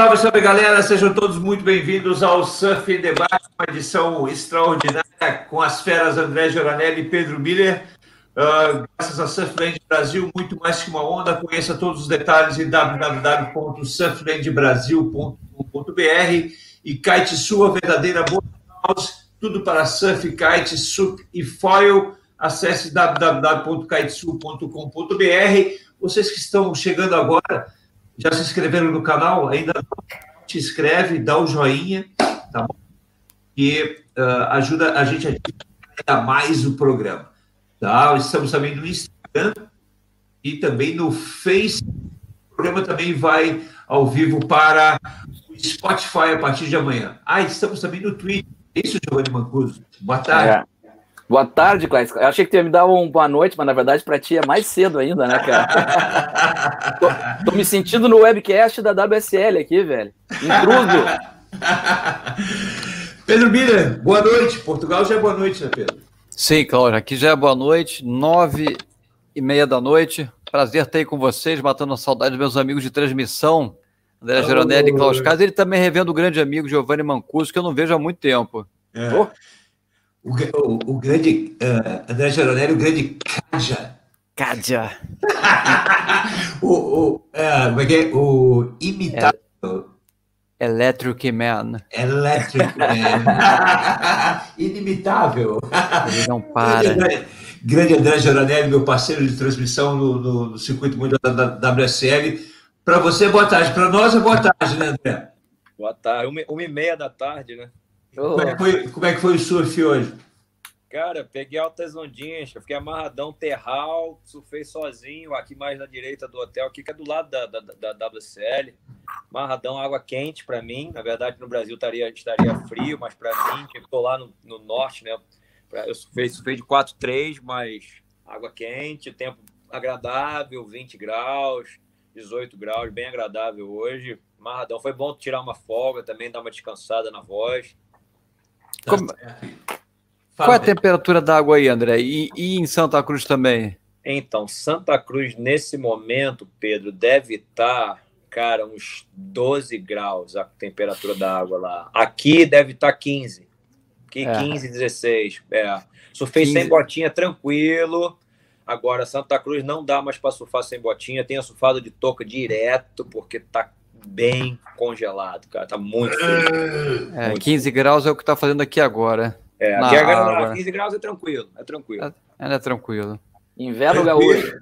Salve, salve galera, sejam todos muito bem-vindos ao Surf Debate, uma edição extraordinária com as feras André Joranelli e Pedro Miller. Uh, graças a Surfland Brasil, muito mais que uma onda. Conheça todos os detalhes em www.surflandbrasil.com.br e Kite Sua, verdadeira boa house, tudo para surf, kite, sup e foil. Acesse www.kitesul.com.br. Vocês que estão chegando agora, já se inscreveram no canal? Ainda não? Te inscreve, dá o um joinha, tá bom? E uh, ajuda a gente a ainda mais o programa. Tá? Estamos também no Instagram e também no Facebook. O programa também vai ao vivo para o Spotify a partir de amanhã. Ah, estamos também no Twitter. É isso, Giovanni Mancuso. Boa tarde. É. Boa tarde, Clássico. Eu achei que tu ia me dar um boa noite, mas na verdade para ti é mais cedo ainda, né, cara? tô, tô, me sentindo no webcast da WSL aqui, velho. Intruso. Pedro Miller, boa noite. Portugal já é boa noite, né, Pedro? Sim, Cláudio, aqui já é boa noite, nove e meia da noite. Prazer ter aí com vocês, matando a saudade dos meus amigos de transmissão, André Geronelli e Klaus Casa. Ele também revendo o grande amigo Giovanni Mancuso, que eu não vejo há muito tempo. É. Oh. O, o, o, grande uh, André Geronelli, o grande Kaja. Kaja. o, o, uh, como é que é? O imitável. É. Electric Man. Electric Man. Inimitável. Ele não para. Grande André Geronelli, meu parceiro de transmissão no, no, no circuito mundial da, da WSL. Para você, boa tarde. Para nós é boa tarde, né, André? Boa tarde. Uma, uma e meia da tarde, né? Como é, que foi, como é que foi o surf hoje? Cara, peguei altas ondinhas, eu fiquei amarradão, terral, surfei sozinho, aqui mais na direita do hotel, aqui que é do lado da, da, da WCL. Amarradão, água quente para mim. Na verdade, no Brasil estaria, estaria frio, mas para mim, que estou lá no, no, norte, né? Eu surfei, surfei de 4,3, mas água quente, tempo agradável, 20 graus, 18 graus, bem agradável hoje. Amarradão, foi bom tirar uma folga também, dar uma descansada na voz. Como... Qual é a temperatura da água aí, André? E, e, em Santa Cruz também? Então, Santa Cruz, nesse momento, Pedro, deve estar, cara, uns 12 graus a temperatura da água lá. Aqui deve estar 15. Aqui, é. 15, 16. É. Surfei 15... sem botinha, tranquilo. Agora, Santa Cruz não dá mais para surfar sem botinha. Tenho surfado de touca direto, porque tá bem congelado, cara. Tá muito frio. É, muito 15 frio. graus é o que tá fazendo aqui agora. É, aqui agora, 15 graus é tranquilo, é tranquilo. É, é tranquilo. Inverno gaúcho.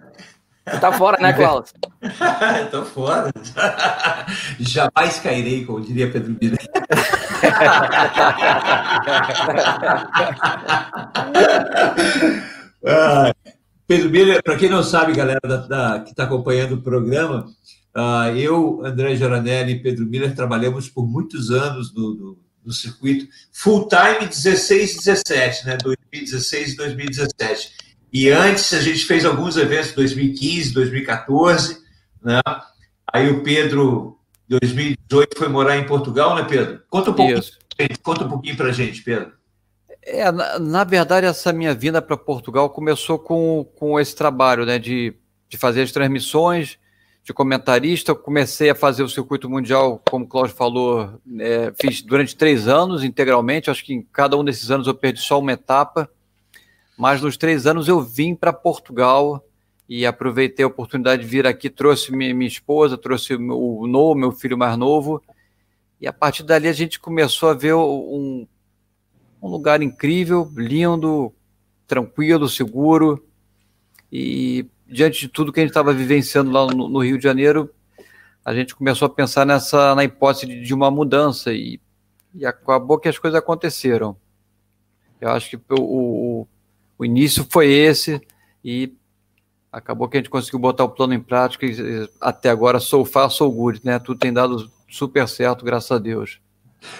Você tá fora, né, Klaus? Tô fora. Jamais cairei, como diria Pedro Mira. ah, Pedro Mira, para quem não sabe, galera da, da que está acompanhando o programa, eu, André Geranelli e Pedro Miller trabalhamos por muitos anos no, no, no circuito, full time 16 e 17, né? 2016 e 2017. E antes a gente fez alguns eventos 2015, 2014, né? Aí o Pedro, 2018, foi morar em Portugal, né, Pedro? Conta um pouquinho, gente, conta um pouquinho para gente, Pedro. É, na, na, verdade, essa minha vinda para Portugal começou com, com esse trabalho, né, de, de fazer as transmissões, de comentarista. Comecei a fazer o circuito mundial, como o Cláudio falou, é, fiz durante três anos integralmente. Acho que em cada um desses anos eu perdi só uma etapa. Mas nos três anos eu vim para Portugal e aproveitei a oportunidade de vir aqui. Trouxe minha, esposa, trouxe o No, meu filho mais novo. E a partir dali a gente começou a ver um, um lugar incrível, lindo, tranquilo, seguro. E diante de tudo que a gente estava vivenciando lá no, no, Rio de Janeiro, a gente começou a pensar nessa na hipótese de, de uma mudança e, e, acabou que as coisas aconteceram. Eu acho que o, o, o, início foi esse e acabou que a gente conseguiu botar o plano em prática e até agora sou far, sou good, né? Tudo tem dado super certo, graças a Deus.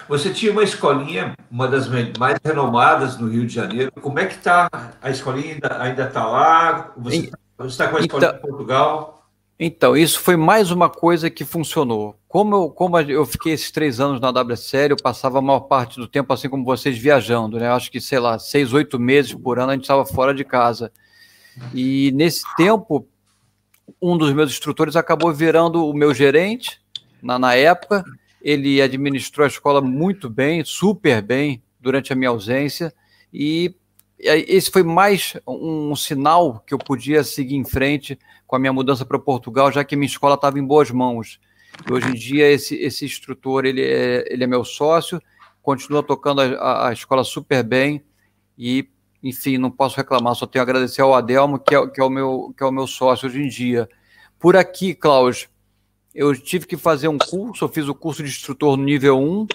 Você tinha uma escolinha, uma das mais renomadas no Rio de Janeiro. Como é que está a escolinha? Ainda está lá? Você está com a escolinha então, em Portugal? Então, isso foi mais uma coisa que funcionou. Como eu, como eu fiquei esses três anos na WSL, eu passava a maior parte do tempo, assim como vocês, viajando, né? Acho que, sei lá, seis, oito meses por ano a gente estava fora de casa. E nesse tempo, um dos meus instrutores acabou virando o meu gerente, na, na época, ele administrou a escola muito bem, super bem, durante a minha ausência, e esse foi mais um sinal que eu podia seguir em frente com a minha mudança para Portugal, já que minha escola estava em boas mãos. E hoje em dia, esse, esse instrutor ele é, ele é meu sócio, continua tocando a, a escola super bem e, enfim, não posso reclamar, só tenho a agradecer ao Adelmo, que é, que é, o, meu, que é o meu sócio hoje em dia. Por aqui, Klaus, eu tive que fazer um curso, eu fiz o curso de instrutor no nível 1,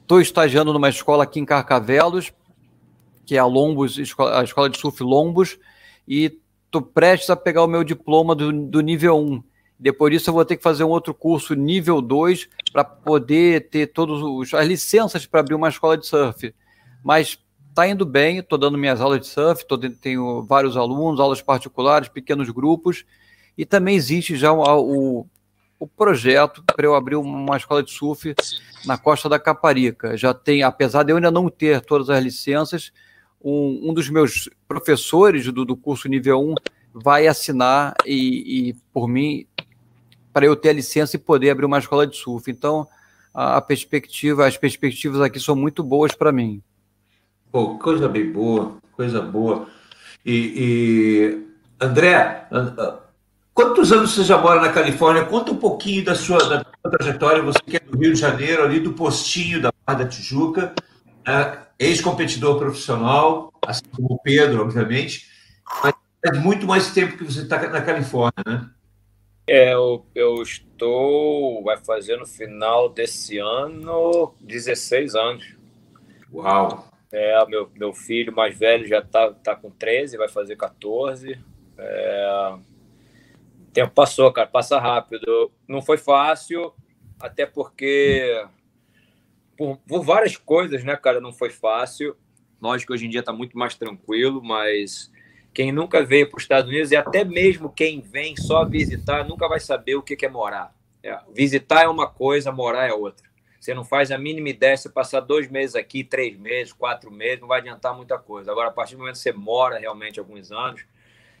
estou estagiando numa escola aqui em Carcavelos, que é a Lombos, a escola de surf Lombos, e estou prestes a pegar o meu diploma do, do nível 1. Depois disso, eu vou ter que fazer um outro curso nível 2 para poder ter todas as licenças para abrir uma escola de surf. Mas está indo bem, estou dando minhas aulas de surf, tô, tenho vários alunos, aulas particulares, pequenos grupos, e também existe já o, o o projeto para eu abrir uma escola de surf na costa da Caparica. Já tem, apesar de eu ainda não ter todas as licenças, um, um dos meus professores do, do, curso nível 1 vai assinar e, e por mim para eu ter a licença e poder abrir uma escola de surf. Então, a, a perspectiva, as perspectivas aqui são muito boas para mim. Pô, coisa bem boa, coisa boa. E, e André, Quantos anos você já mora na Califórnia? Conta um pouquinho da sua, da sua trajetória. Você que é do Rio de Janeiro, ali do postinho da Barra da Tijuca, é, ex-competidor profissional, assim como o Pedro, obviamente, mas é muito mais tempo que você está na Califórnia, né? É, eu, eu estou, vai fazer no final desse ano 16 anos. Uau! É, meu, meu filho mais velho já está tá com 13, vai fazer 14. É, o tempo passou, cara, passa rápido. Não foi fácil, até porque por, por várias coisas, né, cara, não foi fácil. Lógico que hoje em dia está muito mais tranquilo, mas quem nunca veio para os Estados Unidos e até mesmo quem vem só visitar nunca vai saber o que é morar. É, visitar é uma coisa, morar é outra. Você não faz a mínima ideia, se passar dois meses aqui, três meses, quatro meses, não vai adiantar muita coisa. Agora, a partir do momento que você mora realmente alguns anos,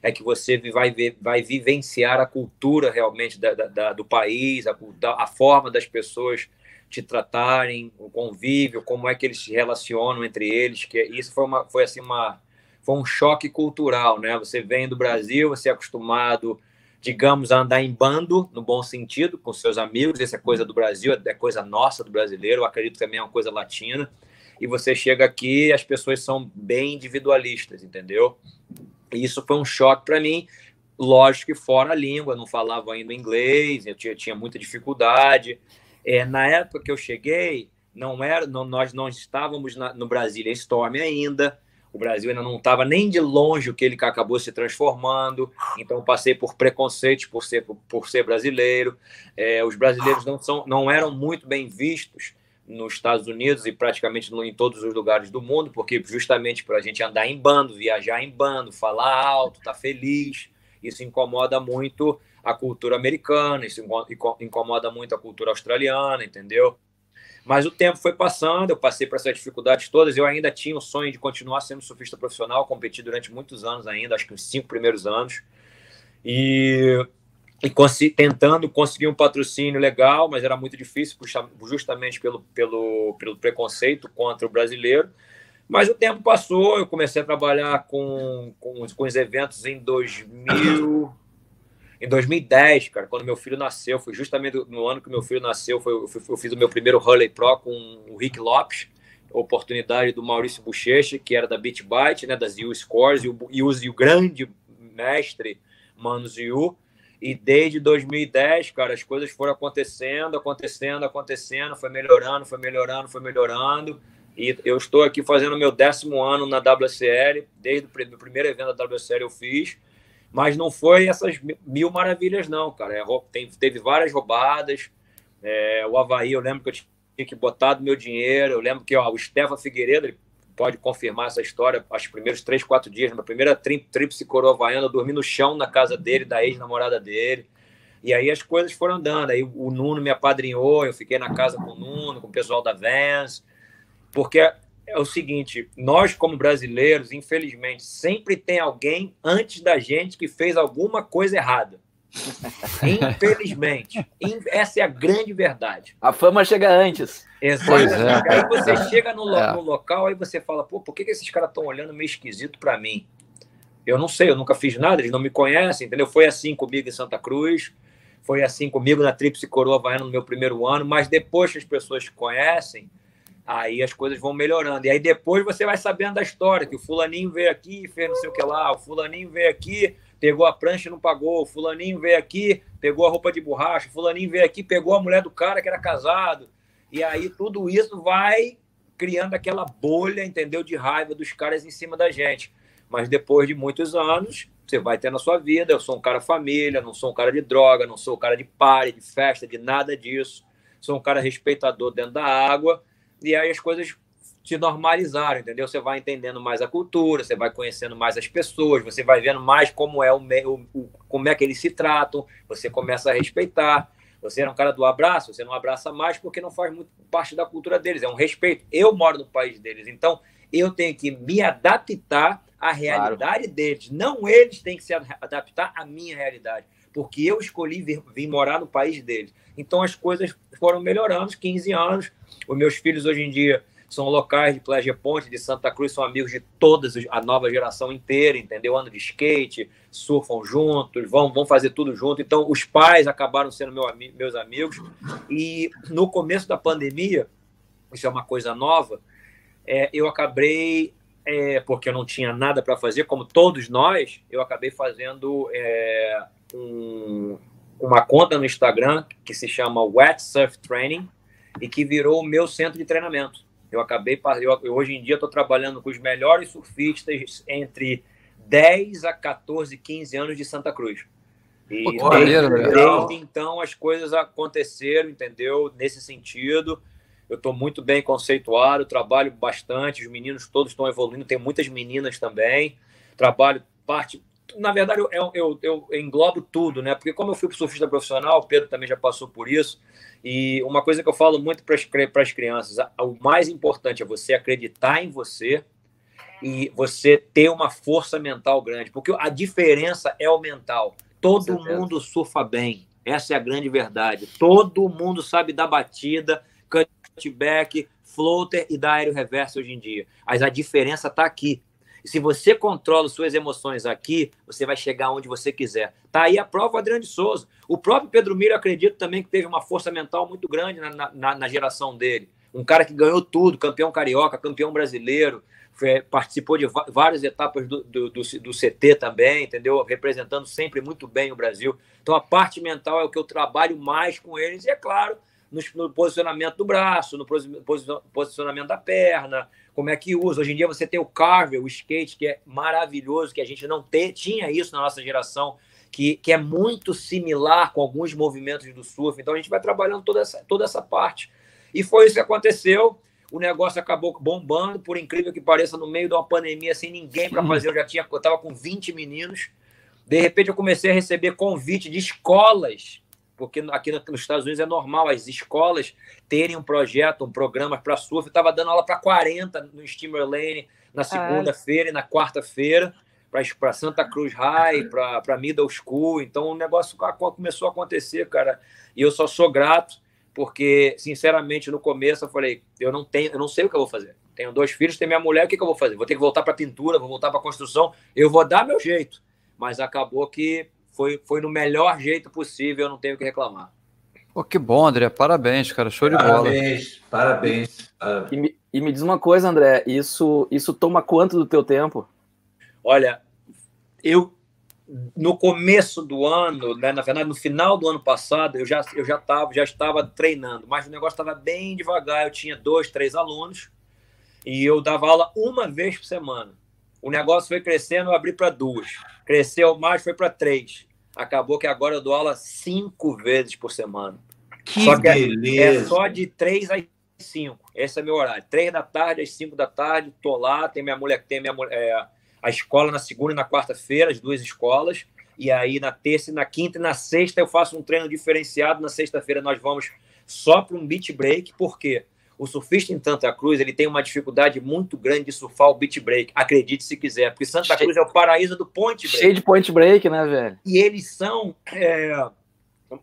é que você vai, vai vivenciar a cultura realmente da, da, do país, a, a forma das pessoas te tratarem, o convívio, como é que eles se relacionam entre eles, que isso foi uma foi assim uma foi um choque cultural, né? Você vem do Brasil, você é acostumado, digamos, a andar em bando, no bom sentido, com seus amigos, essa é coisa do Brasil, é coisa nossa do brasileiro, eu acredito também é uma coisa latina. E você chega aqui, as pessoas são bem individualistas, entendeu? E isso foi um choque para mim. Lógico que fora a língua, não falava ainda inglês, eu tinha, tinha muita dificuldade. É, na época que eu cheguei, não era, não, nós não estávamos na, no Brasília Storm ainda. O Brasil ainda não estava nem de longe o que ele acabou se transformando. Então passei por preconceitos por ser por, por ser brasileiro. É, os brasileiros não são, não eram muito bem vistos nos Estados Unidos e praticamente em todos os lugares do mundo, porque justamente para a gente andar em bando, viajar em bando, falar alto, estar tá feliz, isso incomoda muito a cultura americana, isso incomoda muito a cultura australiana, entendeu? Mas o tempo foi passando, eu passei por essas dificuldades todas, eu ainda tinha o sonho de continuar sendo surfista profissional, competi durante muitos anos ainda, acho que os cinco primeiros anos, e e tentando conseguir um patrocínio legal, mas era muito difícil, justamente pelo, pelo, pelo preconceito contra o brasileiro. Mas o tempo passou, eu comecei a trabalhar com, com, com os eventos em 2000, em 2010, cara, quando meu filho nasceu. Foi justamente no ano que meu filho nasceu, foi, eu, eu fiz o meu primeiro Hurley Pro com o Rick Lopes, oportunidade do Maurício Bochecha, que era da Beat Byte, né, das U Scores, e o, e o, e o grande mestre Manos Yu. E desde 2010, cara, as coisas foram acontecendo, acontecendo, acontecendo, foi melhorando, foi melhorando, foi melhorando. E eu estou aqui fazendo meu décimo ano na WSL, desde o primeiro evento da WSL eu fiz, mas não foi essas mil maravilhas, não, cara. É, tem, teve várias roubadas. É, o Havaí, eu lembro que eu tinha que botar do meu dinheiro. Eu lembro que ó, o Stefan Figueiredo, ele pode confirmar essa história, os primeiros três, quatro dias, na primeira tríplice coroa havaiana, eu dormi no chão na casa dele, da ex-namorada dele. E aí as coisas foram andando. Aí o Nuno me apadrinhou, eu fiquei na casa com o Nuno, com o pessoal da Vans. Porque é o seguinte, nós como brasileiros, infelizmente, sempre tem alguém antes da gente que fez alguma coisa errada. Infelizmente. Essa é a grande verdade. A fama chega antes. Exatamente. É. Aí você chega no, é. no, local, aí você fala, pô, por que, que esses caras estão olhando meio esquisito para mim? Eu não sei, eu nunca fiz nada, eles não me conhecem, entendeu? Foi assim comigo em Santa Cruz, foi assim comigo na Tríplice Coroa Havaiana no meu primeiro ano, mas depois que as pessoas te conhecem, aí as coisas vão melhorando. E aí depois você vai sabendo da história, que o fulaninho veio aqui e fez não sei o que lá, o fulaninho veio aqui, pegou a prancha e não pagou, o fulaninho veio aqui, pegou a roupa de borracha, o fulaninho veio aqui, pegou a mulher do cara que era casado. E aí tudo isso vai criando aquela bolha, entendeu, de raiva dos caras em cima da gente. Mas depois de muitos anos, você vai ter na sua vida. Eu sou um cara família, não sou um cara de droga, não sou um cara de pare, de festa, de nada disso. Sou um cara respeitador dentro da água. E aí as coisas se normalizaram, entendeu? Você vai entendendo mais a cultura, você vai conhecendo mais as pessoas, você vai vendo mais como é o, o, como é que eles se tratam, você começa a respeitar. Você era um cara do abraço, você não abraça mais porque não faz muito parte da cultura deles, é um respeito. Eu moro no país deles, então eu tenho que me adaptar à realidade claro. deles. Não eles têm que se adaptar à minha realidade, porque eu escolhi vir, vir, morar no país deles. Então as coisas foram melhorando, 15 anos. Os meus filhos hoje em dia são locais de Playa Ponte, de Santa Cruz, são amigos de toda a nova geração inteira, entendeu? Andam de skate, surfam juntos, vão, vão fazer tudo junto. Então, os pais acabaram sendo meu, meus amigos. E no começo da pandemia, isso é uma coisa nova, é, eu acabei, é, porque eu não tinha nada para fazer, como todos nós, eu acabei fazendo é, um, uma conta no Instagram que se chama Wet Surf Training e que virou o meu centro de treinamento. Eu acabei, eu, hoje em dia estou trabalhando com os melhores surfistas entre 10 a 14, 15 anos de Santa Cruz. E Pô, desde, desde então as coisas aconteceram, entendeu? Nesse sentido, eu estou muito bem conceituado, trabalho bastante, os meninos todos estão evoluindo, tem muitas meninas também. Trabalho parte. Na verdade, eu, eu, eu englobo tudo, né? Porque como eu fui surfista profissional, o Pedro também já passou por isso. E uma coisa que eu falo muito para as crianças: o mais importante é você acreditar em você e você ter uma força mental grande, porque a diferença é o mental. Todo mundo surfa bem, essa é a grande verdade. Todo mundo sabe dar batida, cutback, floater e dar aéreo reverso hoje em dia. Mas a diferença está aqui. E se você controla suas emoções aqui, você vai chegar onde você quiser. Tá aí a prova Adriano de Souza. O próprio Pedro Miro, acredito também que teve uma força mental muito grande na, na, na geração dele. Um cara que ganhou tudo, campeão carioca, campeão brasileiro, foi, participou de várias etapas do, do, do, do, CT também, entendeu? Representando sempre muito bem o Brasil. Então a parte mental é o que eu trabalho mais com eles, e é claro, no, no posicionamento do braço, no posicionamento da perna, como é que usa. Hoje em dia você tem o carver, o skate, que é maravilhoso, que a gente não tem, tinha isso na nossa geração, que, que é muito similar com alguns movimentos do surf. Então a gente vai trabalhando toda essa, toda essa parte. E foi isso que aconteceu. O negócio acabou bombando, por incrível que pareça, no meio de uma pandemia, sem ninguém para fazer. Eu já tinha, eu estava com 20 meninos. De repente, eu comecei a receber convite de escolas porque aqui nos Estados Unidos é normal as escolas terem um projeto, um programa para surf. Eu estava dando aula para 40 no Steamer Lane na segunda-feira e na quarta-feira, para Santa Cruz High, para Middle School. Então o negócio começou a acontecer, cara. E eu só sou grato, porque, sinceramente, no começo eu falei: eu não tenho, eu não sei o que eu vou fazer. Tenho dois filhos, tenho minha mulher, o que, que eu vou fazer? Vou ter que voltar para pintura, vou voltar para construção, eu vou dar meu jeito. Mas acabou que foi, foi no melhor jeito possível, eu não tenho o que reclamar. Pô, que bom, André. Parabéns, cara. Show de parabéns, bola. Parabéns, parabéns. E me, e me diz uma coisa, André, isso, isso toma quanto do teu tempo? Olha, eu no começo do ano, né, na verdade no final do ano passado, eu já eu já tava, já estava treinando, mas o negócio estava bem devagar. Eu tinha dois, três alunos e eu dava aula uma vez por semana. O negócio foi crescendo, eu abri para duas. Cresceu mais, foi para três. Acabou que agora eu dou aula cinco vezes por semana. Que só que é, beleza! É, só de três às cinco. Esse é meu horário. Três da tarde às cinco da tarde, tô lá. Tem minha mulher, tem minha é, a escola na segunda e na quarta-feira, as duas escolas. E aí na terça, na quinta e na sexta eu faço um treino diferenciado. Na sexta-feira nós vamos só para um beat break, porque O surfista em Santa Cruz ele tem uma dificuldade muito grande de surfar o beat break. Acredite se quiser, porque Santa Cruz é o paraíso do point break. Cheio de point break, né, velho? E eles são, é,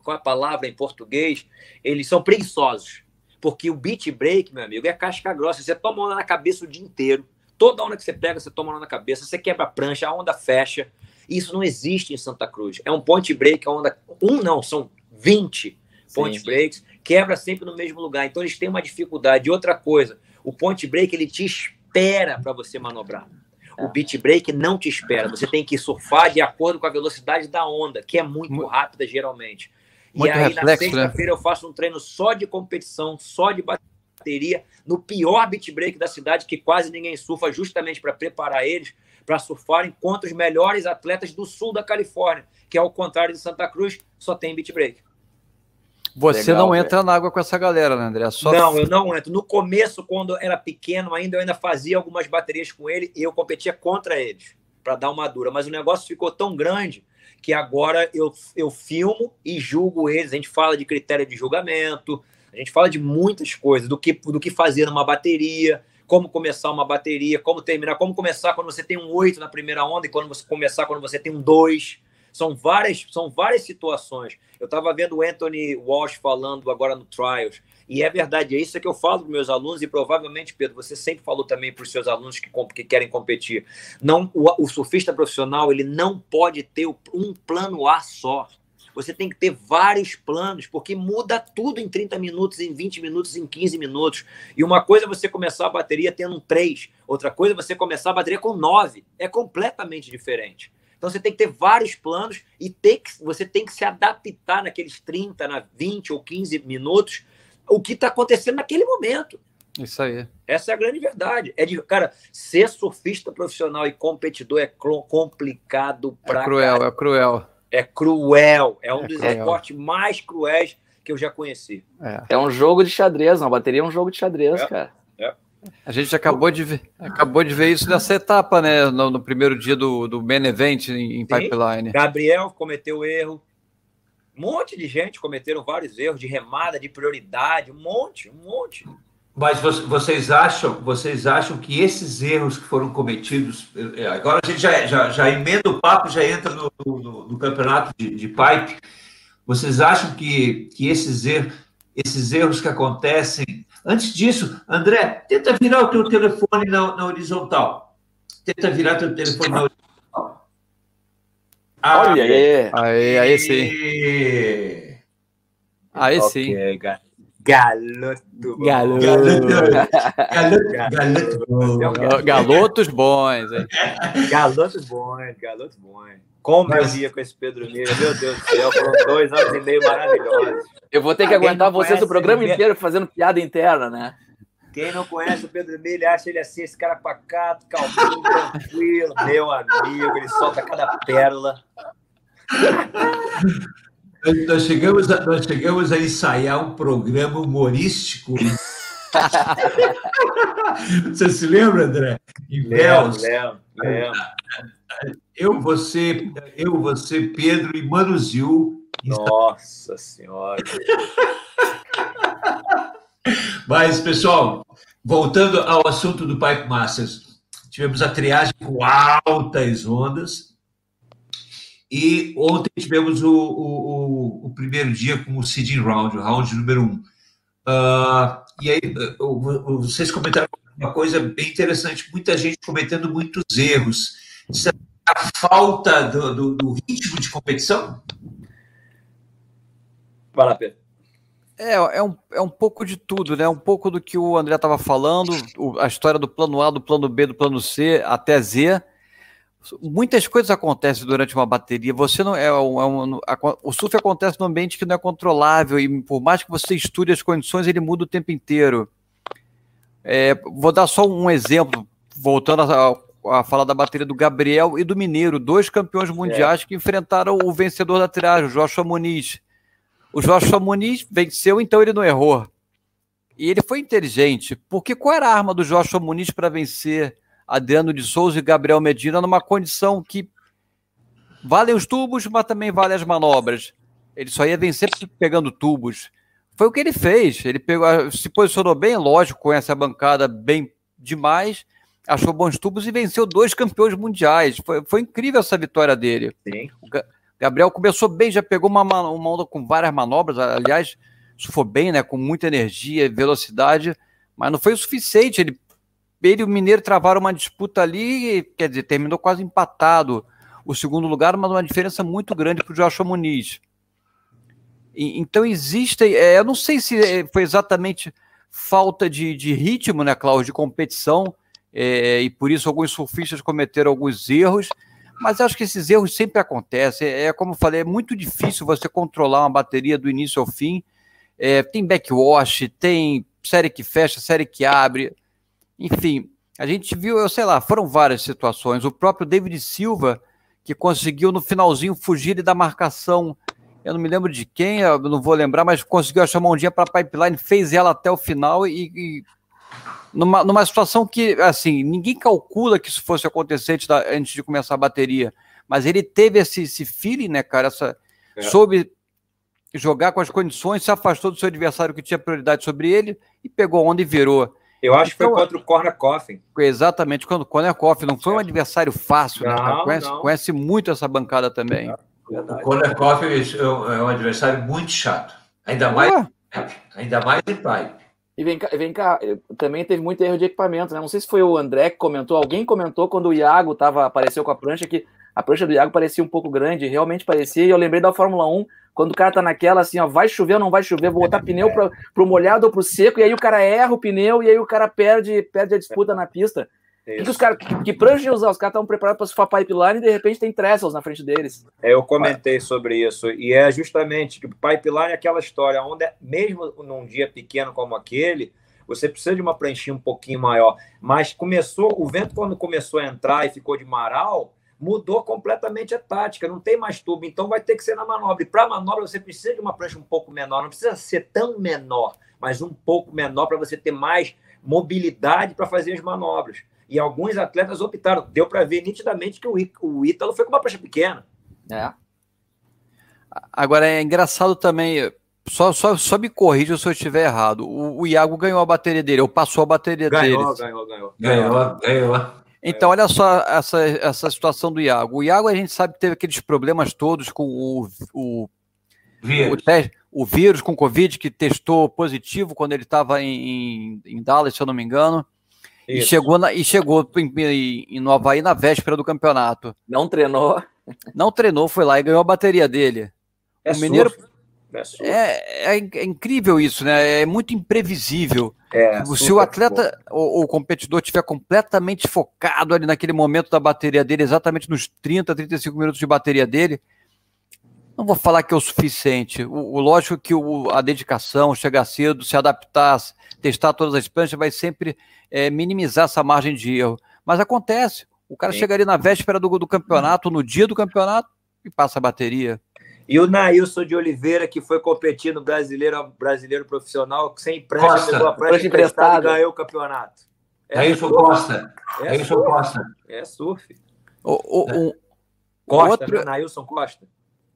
qual é a palavra em português? Eles são preguiçosos. Porque o beat break, meu amigo, é casca grossa. Você toma onda na cabeça o dia inteiro. Toda onda que você pega, você toma onda na cabeça. Você quebra a prancha, a onda fecha. Isso não existe em Santa Cruz. É um point break, a onda. Um não, são 20 point Sim. breaks. Quebra sempre no mesmo lugar. Então eles têm uma dificuldade. E outra coisa, o point break ele te espera para você manobrar. O é. beat break não te espera. Você tem que surfar de acordo com a velocidade da onda, que é muito rápida geralmente. Muito e aí, reflexo, na né? sexta-feira, né? eu faço um treino só de competição, só de bateria, no pior beat break da cidade, que quase ninguém surfa, justamente para preparar eles para surfarem contra os melhores atletas do sul da Califórnia, que ao contrário de Santa Cruz, só tem beat break. Você Legal, não entra na água com essa galera, né, André? Só... Não, eu não entro. No começo, quando eu era pequeno ainda, eu ainda fazia algumas baterias com ele e eu competia contra eles, para dar uma dura. Mas o negócio ficou tão grande que agora eu, eu filmo e julgo eles. A gente fala de critério de julgamento, a gente fala de muitas coisas, do que, do que fazer numa bateria, como começar uma bateria, como terminar, como começar quando você tem um 8 na primeira onda e quando você começar quando você tem um 2. São várias, são várias situações. Eu estava vendo o Anthony Walsh falando agora no Trials, e é verdade, é isso que eu falo para meus alunos, e provavelmente, Pedro, você sempre falou também para os seus alunos que, que querem competir. Não, o, o surfista profissional ele não pode ter um plano A só. Você tem que ter vários planos, porque muda tudo em 30 minutos, em 20 minutos, em 15 minutos. E uma coisa é você começar a bateria tendo um 3, outra coisa é você começar a bateria com 9. É completamente diferente. Então você tem que ter vários planos e ter que, você tem que se adaptar naqueles 30, na 20 ou 15 minutos o que está acontecendo naquele momento. Isso aí. Essa é a grande verdade. É de, cara, ser surfista profissional e competidor é complicado pra É cruel, cara. é cruel. É cruel. É um é dos cruel. esportes mais cruéis que eu já conheci. É. é um jogo de xadrez, uma bateria é um jogo de xadrez, é. cara. É. A gente acabou de ver, acabou de ver isso nessa etapa, né? No, no primeiro dia do, do main event em, em Pipeline. Gabriel cometeu erro. Um monte de gente cometeram vários erros de remada, de prioridade, um monte, um monte. Mas vocês acham, vocês acham que esses erros que foram cometidos, é, agora a gente já, já, já emenda o papo, já entra no, no, no campeonato de, de, pipe. Vocês acham que, que esses, erros, esses erros que acontecem Antes disso, André, tenta virar o teu telefone na, na horizontal. Tenta virar teu telefone na horizontal. Olha aí. Aí, aí sim. Aí sim. Okay, Galoto. Galoto. Galoto. Galoto. Galotos bons. Galotos bons, galotos bons. Como Mas... eu ria com esse Pedro Mira, meu Deus do céu, foram dois anos e meio maravilhosos. Eu vou ter que aguentar vocês o programa inteiro fazendo piada interna, né? Quem não conhece o Pedro Milha acha ele assim, esse cara pacato, calminho, tranquilo. Meu amigo, ele solta cada pérola. Nós chegamos, a, nós chegamos a ensaiar um programa humorístico. Você se lembra, André? Em lembro, lembro, lembro. Eu, você, eu, você, Pedro e Manuzil. Nossa Senhora! Mas, pessoal, voltando ao assunto do Pipe Masters, tivemos a triagem com altas ondas. E ontem tivemos o, o, o primeiro dia com o seeding round, o round número um. Uh, e aí, vocês comentaram uma coisa bem interessante, muita gente cometendo muitos erros. Isso é a falta do, do, do ritmo de competição? Vai lá, Pedro. É, é um, é um pouco de tudo, né? Um pouco do que o André estava falando, o, a história do plano A, do plano B, do plano C até Z. Muitas coisas acontecem durante uma bateria. Você não é, um, é um, a, o surf acontece num ambiente que não é controlável e por mais que você estude as condições, ele muda o tempo inteiro. É, vou dar só um exemplo, voltando a, a falar da bateria do Gabriel e do Mineiro, dois campeões mundiais é. que enfrentaram o vencedor da triagem, o Joshua Muniz. O Joshua Muniz venceu, então ele não errou. E ele foi inteligente, porque qual era a arma do Joshua Muniz para vencer Adriano de Souza e Gabriel Medina numa condição que valem os tubos, mas também vale as manobras. Ele só ia vencer pegando tubos. Foi o que ele fez. Ele pegou, se posicionou bem, lógico, conhece a bancada bem demais, achou bons tubos e venceu dois campeões mundiais. Foi, foi incrível essa vitória dele. Sim. O Gabriel começou bem, já pegou uma, uma onda com várias manobras, aliás, foi bem, né? Com muita energia e velocidade, mas não foi o suficiente. Ele, ele e o Mineiro travaram uma disputa ali, quer dizer, terminou quase empatado o segundo lugar, mas uma diferença muito grande para o Joshua Muniz. E, então existe, é, eu não sei se é, foi exatamente falta de, de ritmo, né, Cláudio, de competição, é, e por isso alguns surfistas cometeram alguns erros, mas acho que esses erros sempre acontecem. É, é como eu falei, é muito difícil você controlar uma bateria do início ao fim. É, tem backwash, tem série que fecha, série que abre. Enfim, a gente viu, eu sei lá, foram várias situações. O próprio David Silva, que conseguiu no finalzinho fugir da marcação. Eu não me lembro de quem, eu não vou lembrar, mas conseguiu achar uma ondinha para a pipeline, fez ela até o final e, e numa, numa situação que, assim, ninguém calcula que isso fosse acontecer antes, da, antes de começar a bateria, mas ele teve esse, esse feeling, né, cara, essa, é. soube jogar com as condições, se afastou do seu adversário que tinha prioridade sobre ele e pegou onda e virou. Eu acho então, que foi contra o Corner Coffin. Exatamente, quando o Corner Coffin não foi um adversário fácil, né, não, né? Conhece, conhece, muito essa bancada também. É, o Corner Coffin é um adversário muito chato. Ainda mais, ainda mais em pai. E vem cá, vem cá, também teve muito erro de equipamento, né? Não sei se foi o André que comentou, alguém comentou quando o Iago tava, apareceu com a prancha que a prancha do Iago parecia um pouco grande, realmente parecia, e eu lembrei da Fórmula 1, quando o cara tá naquela assim, ó, vai chover ou não vai chover, vou botar pneu para pro molhado ou pro seco, e aí o cara erra o pneu, e aí o cara perde, perde a disputa na pista. Que, que, os cara, que, que prancha usar? Os caras estavam preparados para surfar pipeline e de repente tem trestles na frente deles. É, eu comentei sobre isso. E é justamente que o pipeline é aquela história onde, mesmo num dia pequeno como aquele, você precisa de uma pranchinha um pouquinho maior. Mas começou, o vento, quando começou a entrar e ficou de maral, mudou completamente a tática, não tem mais tubo, então vai ter que ser na manobra. E para manobra você precisa de uma prancha um pouco menor, não precisa ser tão menor, mas um pouco menor para você ter mais mobilidade para fazer as manobras. E alguns atletas optaram. Deu para ver nitidamente que o, o Ítalo foi com uma prancha pequena. É. Agora é engraçado também. Só, só, só me corrija se eu estiver errado. O, o Iago ganhou a bateria dele, ou passou a bateria ganhou, dele. Ganhou, ganhou, ganhou. Ganhou, Então, olha só essa, essa situação do Iago. O Iago, a gente sabe que teve aqueles problemas todos com o, o, vírus. o, teste, o vírus com Covid, que testou positivo quando ele estava em, em Dallas, se eu não me engano. E chegou, na, e chegou em, em, no Havaí na véspera do campeonato. Não treinou. Não treinou, foi lá e ganhou a bateria dele. É o Mineiro. É, é, é, incrível isso, né? É muito imprevisível. É, Se o atleta ou o competidor estiver completamente focado ali naquele momento da bateria dele, exatamente nos 30, 35 minutos de bateria dele, não vou falar que é o suficiente. O, o lógico que o, a dedicação, chegar cedo, se adaptar, testar todas as pranchas, vai sempre é, minimizar essa margem de erro. Mas acontece. O cara Sim. chega ali na véspera do, do campeonato, no dia do campeonato, e passa a bateria. E o Nailson de Oliveira, que foi competir no brasileiro, brasileiro profissional, sem prancha, Costa. pegou a prancha emprestada e ganhou o campeonato. É Nailson Costa. É Nailson Costa. É surf. O, o, o, Costa, outro... né? Nailson Costa.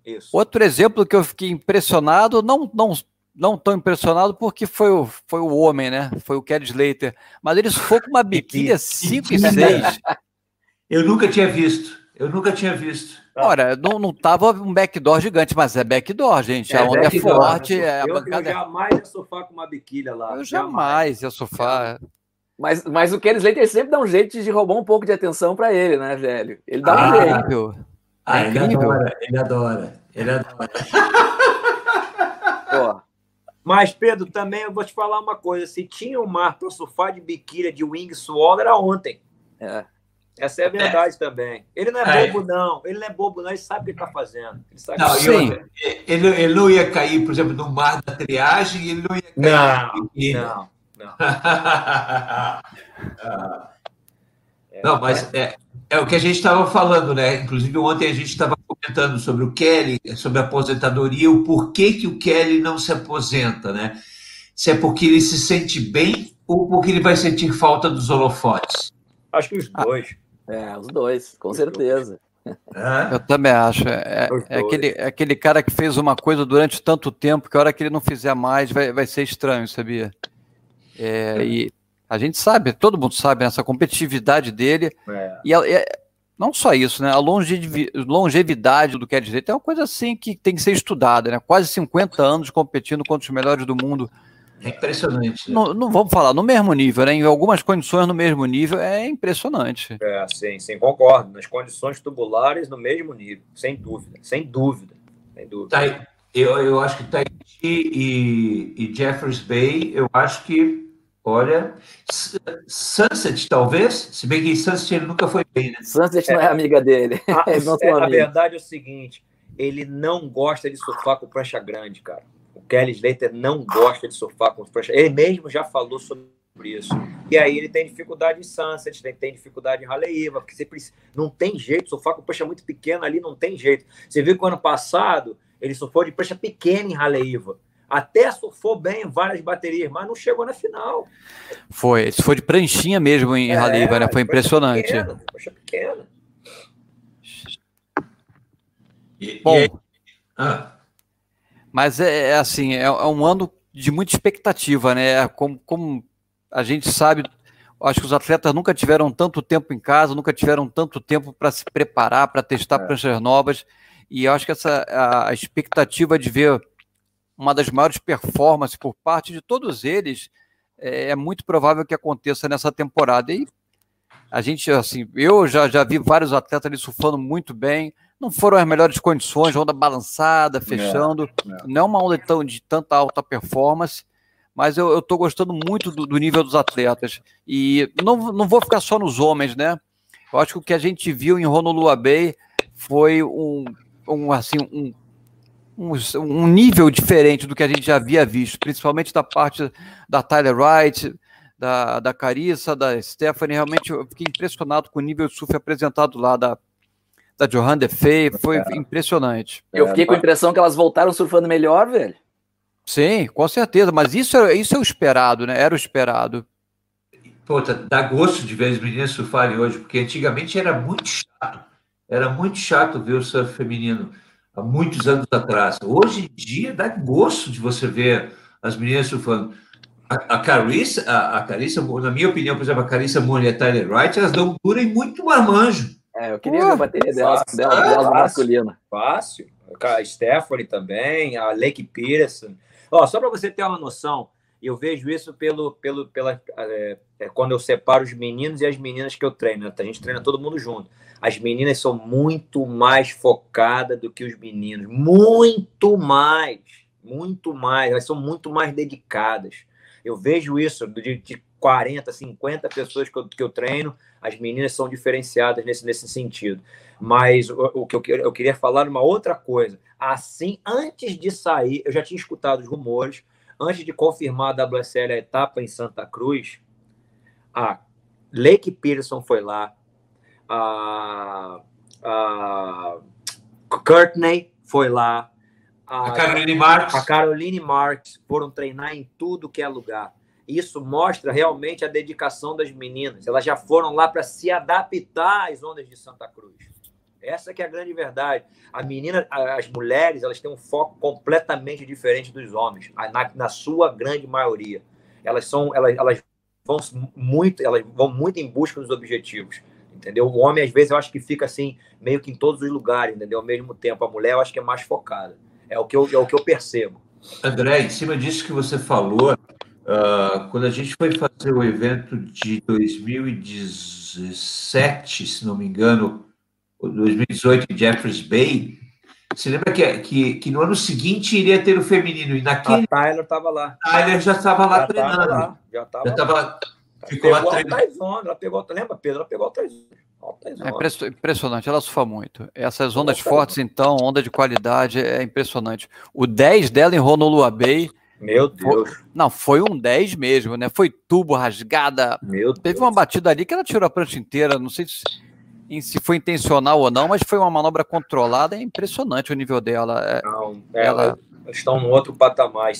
Isso. Outro exemplo que eu fiquei impressionado, não, não, não tão impressionado porque foi o, foi o homem, né? Foi o Kelly Slater. Mas ele foi com uma biquília 5 e 6. Eu nunca tinha visto. Eu nunca tinha visto. Ora, não, não tava um backdoor gigante, mas é backdoor, gente. É, a onda é forte. É, eu, eu jamais ia sofar com uma biquília lá. Eu jamais, ia sofar. Mas, mas o Kelly Slater sempre dá um jeito de roubar um pouco de atenção para ele, né, velho? Ele dá ah, um jeito. Ah, ele adora, ele adora, ele adora. Pô. Mas, Pedro, também eu vou te falar uma coisa. Se tinha um mar para surfar de biquília de wing swall, era ontem. É. Essa é a verdade é. também. Ele não é, é, bobo, não. Ele não é bobo, não. Ele sabe o que está fazendo. Ele, sabe não, eu, ele, ele, não ia cair, por exemplo, no mar da triagem, ele não ia cair. Não, não, não. não, mas é, é o que a gente estava falando, né? Inclusive, ontem a gente estava comentando sobre o Kelly, sobre a aposentadoria, o porquê que o Kelly não se aposenta, né? Se é porque ele se sente bem ou porque ele vai sentir falta dos holofotes? Acho que os dois. Ah, é, os dois, com os certeza. Dois. Eu também acho. É, é, aquele, é aquele cara que fez uma coisa durante tanto tempo que a hora que ele não fizer mais vai, vai ser estranho, sabia? É, e a gente sabe, todo mundo sabe essa competitividade dele. É. E é, não só isso, né? A longevidade do Kelly Slater é uma coisa assim que tem que ser estudada, né? Quase 50 anos competindo contra os melhores do mundo é impressionante. Né? Não, não, vamos falar no mesmo nível, né? Em algumas condições no mesmo nível é impressionante. É, sim, sim, concordo. Nas condições tubulares, no mesmo nível, sem dúvida, sem dúvida. Sem dúvida. Tá, eu, eu acho que Tahiti e, e Jeffers Bay, eu acho que, olha, Sunset talvez, se bem que Sunset ele nunca foi bem, né? Sunset é, não é amiga dele. A, é, a verdade é o seguinte, ele não gosta de surfar com prancha grande, cara. Kelly Slater não gosta de surfar com prancha. Ele mesmo já falou sobre isso. E aí ele tem dificuldade em Sunset, tem, tem dificuldade em Raleiva, porque você precisa, não tem jeito, surfar com prancha muito pequena ali não tem jeito. Você viu que o ano passado ele surfou de prancha pequena em Raleiva. Até surfou bem várias baterias, mas não chegou na final. Foi, isso foi de pranchinha mesmo em é, Raleiva, né? Foi impressionante. Pequena, prancha pequena. Bom, e, ah. Mas é, é assim, é, é, um ano de muita expectativa, né? Como, como a gente sabe, acho que os atletas nunca tiveram tanto tempo em casa, nunca tiveram tanto tempo para se preparar, para testar é. pranchas novas. E acho que essa a, a expectativa de ver uma das maiores performances por parte de todos eles é, é muito provável que aconteça nessa temporada. E a gente, assim, eu já, já vi vários atletas ali surfando muito bem, não foram as melhores condições, onda balançada, é, fechando. É, é. Não é uma onda tão, de tanta alta performance, mas eu estou gostando muito do, do, nível dos atletas. E não, não vou ficar só nos homens, né? Eu acho que o que a gente viu em Honolulu Bay foi um, um assim, um, um, um, nível diferente do que a gente já havia visto, principalmente da parte da Tyler Wright, da, da Carissa, da Stephanie. Realmente eu fiquei impressionado com o nível de surf apresentado lá da da Johan Defey, foi é. impressionamente. Eu fiquei com a impressão que elas voltaram surfando melhor, velho. Sim, com certeza, mas isso, é, isso é o esperado, né? Era o esperado. Pô, dá gosto de ver as meninas surfarem hoje, porque antigamente era muito chato. Era muito chato ver o surf feminino há muitos anos atrás. Hoje em dia dá gosto de você ver as meninas surfando. A, a Carissa, a, a Carissa, na minha opinião, por exemplo, a Carissa Moore e a Tyler Wright, elas dão dura em muito marmanjo. É, eu queria ver a bateria delas, dela, delas masculina. Fácil. A Stephanie também, a Lake Peterson. Ó, só para você ter uma noção, eu vejo isso pelo, pelo, pela, é, é, quando eu separo os meninos e as meninas que eu treino. Né? A gente treina todo mundo junto. As meninas são muito mais focadas do que os meninos. Muito mais. Muito mais. Elas são muito mais dedicadas. Eu vejo isso de, de 40, 50 pessoas que eu, que eu treino, as meninas são diferenciadas nesse, nesse sentido. Mas o, que eu, eu queria falar uma outra coisa. Assim, antes de sair, eu já tinha escutado os rumores, antes de confirmar a WSL a etapa em Santa Cruz, a Lake Peterson foi lá, a, a Courtney foi lá, a, a Caroline Marks. A Caroline Marks foram treinar em tudo que é lugar. Isso mostra realmente a dedicação das meninas. Elas já foram lá para se adaptar às ondas de Santa Cruz. Essa que é a grande verdade. A menina, as mulheres, elas têm um foco completamente diferente dos homens, na, na sua grande maioria. Elas são, elas, elas vão muito, elas vão muito em busca dos objetivos. Entendeu? O homem, às vezes, eu acho que fica assim, meio que em todos os lugares, entendeu? Ao mesmo tempo. A mulher, eu acho que é mais focada. É o que eu, é o que eu percebo. André, em cima disso que você falou, Uh, quando a gente foi fazer o evento de 2017, se não me engano, 2018 em Jeffers Bay, você lembra que, que, que, no ano seguinte iria ter o feminino? E naquele. A Tyler estava lá. Tyler já estava lá já treinando. Lá, já estava lá. Ficou lá treinando. Ela pegou, lembra, Pedro? Ela pegou a É impressionante, ela surfa muito. Essas ondas fortes, então, onda de qualidade, é impressionante. O 10 dela em Honolulu Bay meu Deus. Foi, não, foi um 10 mesmo, né? Foi tubo, rasgada. Meu Teve Deus. uma batida ali que ela tirou a prancha inteira. Não sei se, se foi intencional ou não, mas foi uma manobra controlada. É impressionante o nível dela. É, não, ela, estão no outro patamar.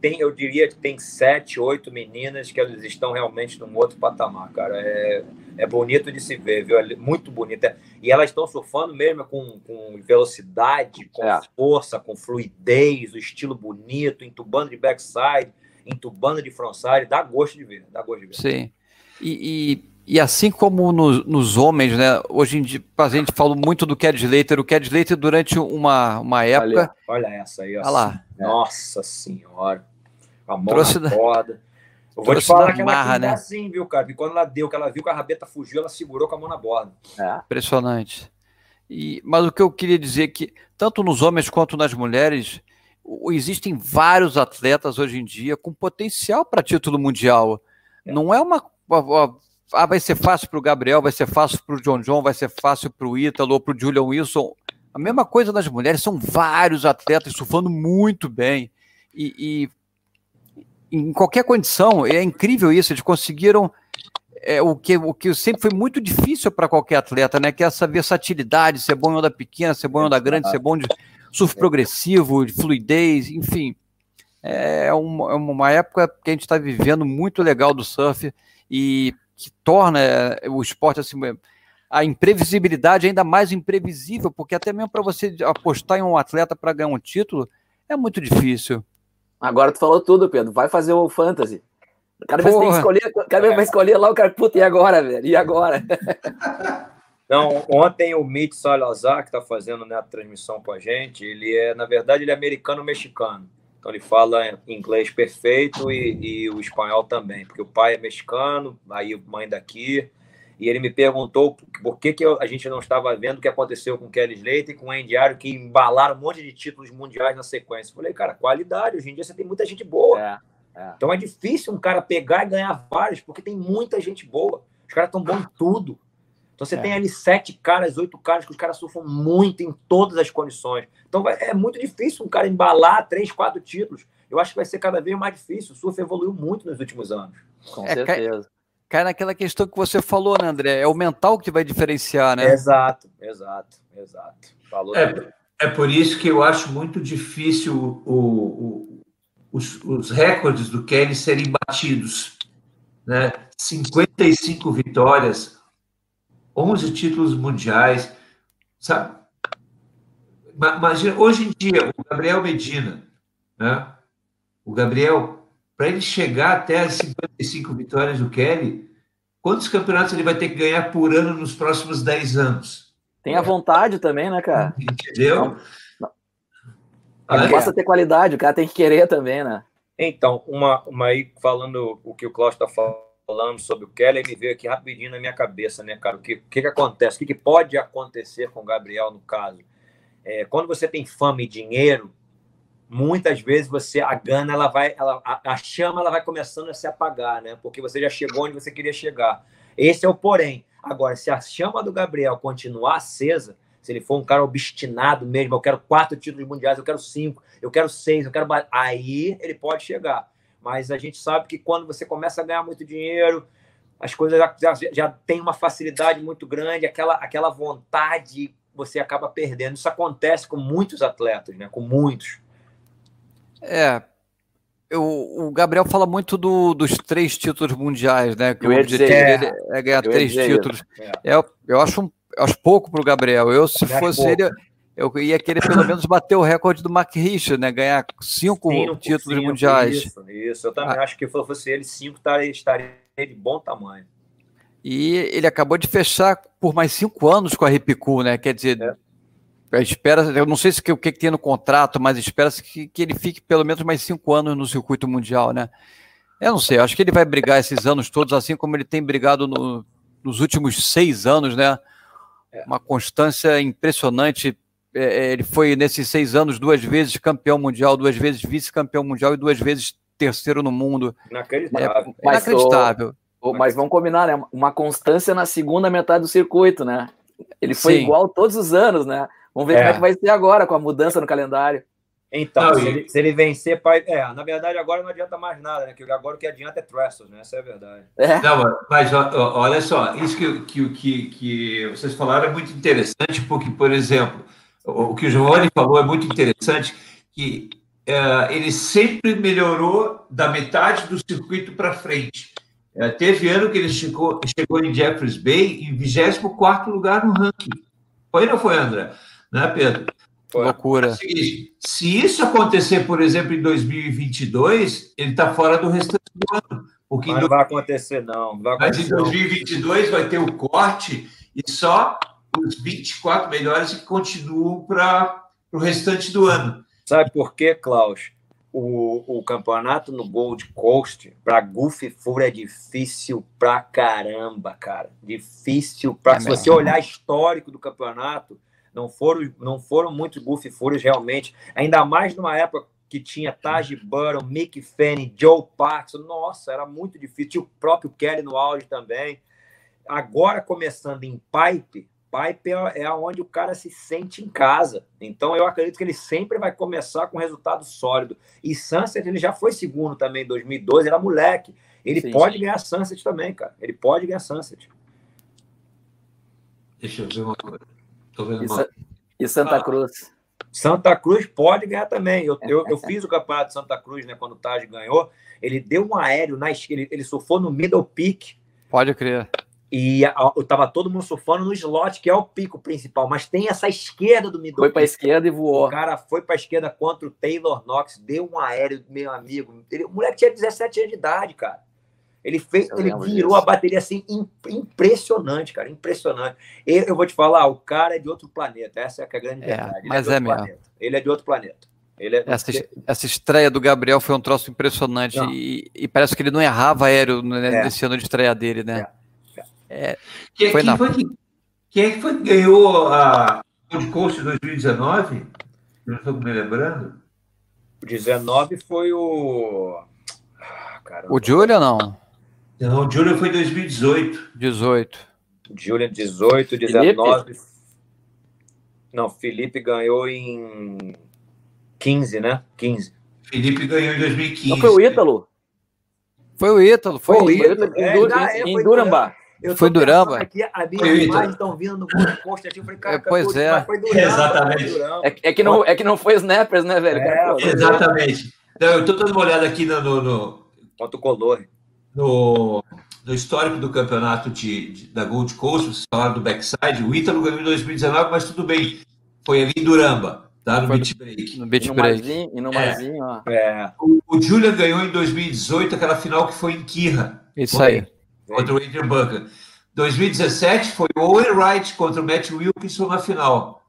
Tem, eu diria que tem sete, oito meninas que elas estão realmente num outro patamar, cara. É, é bonito de se ver, viu? É muito bonita. E elas estão surfando mesmo com, com velocidade, com é. força, com fluidez, o estilo bonito, entubando de backside, entubando de frontside. Dá gosto de ver, dá gosto de ver. Sim. E, e, e assim como no, nos homens, né? Hoje em dia, a gente falou muito do Cad Slater. O Cad Slater, durante uma, uma época. Olha, olha essa aí, ó. Olha lá. Nossa Senhora. A mão Trouxe na corda. Eu vou te falar que ela marra, né? assim, viu, cara? E quando ela deu, que ela viu que a rabeta fugiu, ela segurou com a mão na borda. É. Impressionante. E, mas o que eu queria dizer é que, tanto nos homens quanto nas mulheres, existem vários atletas hoje em dia com potencial para título mundial. É. Não é uma. Ah, vai ser fácil para o Gabriel, vai ser fácil para o John John, vai ser fácil para o Ítalo ou para o Julian Wilson. A mesma coisa nas mulheres, são vários atletas surfando muito bem. E, e em qualquer condição, é incrível isso, eles conseguiram é, o, que, o que sempre foi muito difícil para qualquer atleta, né? Que é essa versatilidade, ser bom em onda pequena, ser bom em onda grande, ser bom de surf progressivo, de fluidez, enfim. É uma, é uma época que a gente está vivendo muito legal do surf e que torna é, o esporte assim a imprevisibilidade ainda mais imprevisível, porque até mesmo para você apostar em um atleta para ganhar um título é muito difícil. Agora tu falou tudo, Pedro. Vai fazer o fantasy. Cada vez que escolher, cada vez vai escolher lá o cara, puta, e agora, velho? E agora? Não, ontem o Mitch Salazar, que está fazendo né, a transmissão com a gente, ele é, na verdade, ele é americano-mexicano. Então ele fala inglês perfeito e, e, o espanhol também, porque o pai é mexicano, aí mãe daqui. E ele me perguntou por que, que a gente não estava vendo o que aconteceu com o Kelly Slater e com o Andy Ario, que embalaram um monte de títulos mundiais na sequência. Eu falei, cara, qualidade. Hoje em dia você tem muita gente boa. É, é. Então é difícil um cara pegar e ganhar vários, porque tem muita gente boa. Os caras estão bons em tudo. Então você é. tem ali sete caras, oito caras que os caras surfam muito em todas as condições. Então é muito difícil um cara embalar três, quatro títulos. Eu acho que vai ser cada vez mais difícil. O surf evoluiu muito nos últimos anos. Com é, certeza. Cai, cai naquela questão que você falou, né, André? É o mental que vai diferenciar, né? Exato, exato, exato. Falou é, é por isso que eu acho muito difícil o, o, os, os recordes do Kelly serem batidos. Né? 55 vitórias 11 títulos mundiais, sabe? Imagina, hoje em dia, o Gabriel Medina, né? o Gabriel, para ele chegar até as 55 vitórias do Kelly, quantos campeonatos ele vai ter que ganhar por ano nos próximos 10 anos? Tem a vontade também, né, cara? Entendeu? Não, não. basta ter qualidade, o cara tem que querer também, né? Então, uma, uma aí falando o que o Cláudio está falando falando sobre o Keller, me veio aqui rapidinho na minha cabeça, né, cara? O que, que, que acontece? O que, que pode acontecer com o Gabriel no caso? É, quando você tem fama e dinheiro, muitas vezes você a gana ela vai ela, a, a, chama ela vai começando a se apagar né porque você já chegou onde você queria chegar esse é o porém agora se a chama do Gabriel continuar acesa se ele for um cara obstinado mesmo eu quero quatro títulos mundiais eu quero cinco eu quero seis eu quero aí ele pode chegar mas a gente sabe que quando você começa a ganhar muito dinheiro, as coisas já, já, já tem uma facilidade muito grande, aquela, aquela vontade você acaba perdendo. Isso acontece com muitos atletas, né? Com muitos. É. Eu, o Gabriel fala muito do, dos três títulos mundiais, né? Que o objetivo dizer, dele é, é ganhar três títulos. É. Eu, eu, acho um, eu acho pouco para o Gabriel. Eu, se fosse ele, eu ia querer pelo menos bater o recorde do Mark Richard, né? Ganhar cinco, cinco títulos cinco, mundiais. Isso, isso. Eu também ah. acho que se fosse ele, cinco estaria, estaria de bom tamanho. E ele acabou de fechar por mais cinco anos com a Ripicu, né? Quer dizer, é. espera, eu não sei se, o que, que tem no contrato, mas espera-se que, que ele fique pelo menos mais cinco anos no circuito mundial, né? Eu não sei, acho que ele vai brigar esses anos todos, assim como ele tem brigado no, nos últimos seis anos, né? É. Uma constância impressionante é, ele foi nesses seis anos duas vezes campeão mundial, duas vezes vice-campeão mundial e duas vezes terceiro no mundo. Inacreditável. É, inacreditável. Mas, mas vamos combinar, né? Uma constância na segunda metade do circuito, né? Ele foi Sim. igual todos os anos, né? Vamos ver é. como é que vai ser agora com a mudança no calendário. Então, não, se, ele, se, ele, vencer, pai, é, na verdade agora não adianta mais nada, né? Que agora o que adianta é Trestles, né? Essa é a verdade. É. Não, mas olha só, isso que, que, que, que vocês falaram é muito interessante, porque, por exemplo, o que o Giovanni falou é muito interessante, que é, ele sempre melhorou da metade do circuito para frente. É, teve ano que ele chegou, chegou em Jeffreys Bay em 24 lugar no ranking. Foi ou não foi, André? Né, Pedro? Foi. Loucura. É seguinte, se isso acontecer, por exemplo, em 2022, ele está fora do restante do ano. Porque não vai acontecer, não. não vai acontecer, Mas em 2022 não. vai ter o corte e só os 24 melhores que continuam para o restante do ano. Sabe por quê, Klaus? O, o campeonato no Gold Coast para Goofy Fura é difícil pra caramba, cara. Difícil pra. É se você olhar histórico do campeonato, não foram, não foram muitos Goofy Furas realmente. Ainda mais numa época que tinha Taj Burrow, Mick Fanning, Joe Paxson. Nossa, era muito difícil. Tinha o próprio Kelly no auge também. Agora começando em Pipe, Pipe é, é onde o cara se sente em casa. Então eu acredito que ele sempre vai começar com resultado sólido. E Sunset ele já foi segundo também em 2012, era moleque. Ele sim, pode sim. ganhar Sunset também, cara. Ele pode ganhar Sunset. Deixa eu ver uma coisa. Tô vendo uma... E Santa ah, Cruz. Santa Cruz pode ganhar também. Eu, eu, eu fiz o campeonato de Santa Cruz, né? Quando o Taj ganhou. Ele deu um aéreo na ele, ele surfou no middle peak. Pode crer. E eu tava todo mundo surfando no slot, que é o pico principal, mas tem essa esquerda do middle. Foi para esquerda e voou. O cara foi para esquerda contra o Taylor Knox, deu um aéreo, meu amigo. Ele, o moleque tinha 17 anos de idade, cara. Ele fez, eu ele virou disso. a bateria assim impressionante, cara, impressionante. Eu, eu, vou te falar, o cara é de outro planeta. Essa é, é a grande verdade. É, mas é, é mesmo. Planeta. Ele é de outro planeta. É... Essa, essa estreia do Gabriel foi um troço impressionante e, e, parece que ele não errava aéreo né, é. nesse ano de estreia dele, né? É. Que, foi quem, na... foi que, quem é que foi que ganhou a Gold Coast 2019? Não estou me lembrando. O 19 foi o. Ah, o Júlio não? Não, o Júlio foi em 2018. 18. Júlio 18, 19. Felipe? Não, Felipe ganhou em 15, né? 15. Felipe ganhou em 2015. Não foi o Ítalo? Foi o Ítalo, foi, foi o Ítalo. É, em, em, em Duramba. Eu foi Duramba? Aqui, a minha imagem estão vindo no aqui. Eu falei, cara, é, pois é. Foi Duramba, Exatamente. É, é, que não, é que não foi Snappers, né, velho? É, exatamente. Não, eu estou dando uma olhada aqui no. no, no Quanto color. No, no histórico do campeonato de, de, da Gold Coast, vocês falaram do backside. O Ítalo ganhou em 2019, mas tudo bem. Foi ali em Duramba. Tá, no Foi beat break. No beat break. E no Marzinho, ó. É. O, o Julian ganhou em 2018 aquela final que foi em Kirra. Isso foi. aí contra o Adrian Bunker. 2017 foi o Owen Wright contra o Matt Wilkinson na final.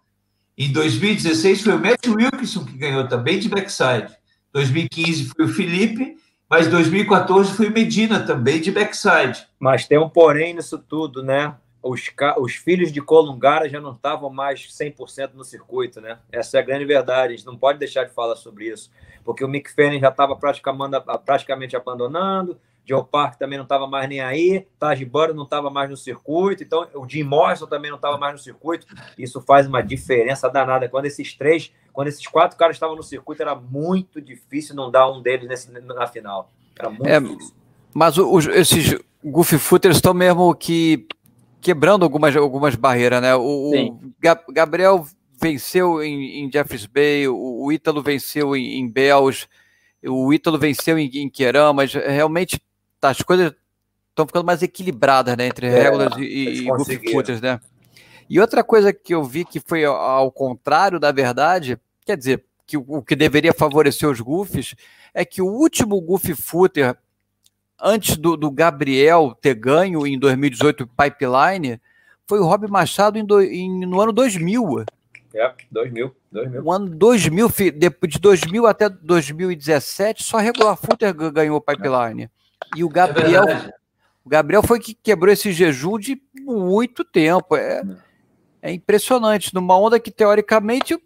Em 2016 foi o Matt Wilkinson que ganhou também de backside. 2015 foi o Felipe, mas 2014 foi Medina também de backside. Mas tem um porém nisso tudo, né? Os, os filhos de Colungara já não estavam mais 100% no circuito, né? Essa é a grande verdade. A gente não pode deixar de falar sobre isso, porque o Mick Fanning já estava praticamente abandonando, Joe Park também não estava mais nem aí, Taj Burrow não estava mais no circuito, então o Jim Morrison também não estava mais no circuito. Isso faz uma diferença danada. Quando esses três, quando esses quatro caras estavam no circuito, era muito difícil não dar um deles nesse, na final. Era muito é, difícil. Mas os, esses Goofy Footers estão mesmo que quebrando algumas, algumas barreiras, né? O, o Gabriel venceu em, em, Jeffreys Bay, o, o Ítalo venceu em, em Bells, o Ítalo venceu em, em Querã, mas realmente as coisas estão ficando mais equilibradas, né, entre é, regulars e, e goofy footers, né? E outra coisa que eu vi que foi ao contrário da verdade, quer dizer, que o, que deveria favorecer os goofies é que o último goofy footer antes do, do, Gabriel ter ganho em 2018 Pipeline foi o Rob Machado em do, em, no ano 2000. É, 2000, 2000. O ano 2000, de 2000 até 2017, só regular footer ganhou Pipeline. E o Gabriel, é o Gabriel foi que quebrou esse jejum de muito tempo. É, é impressionante. Numa onda que teoricamente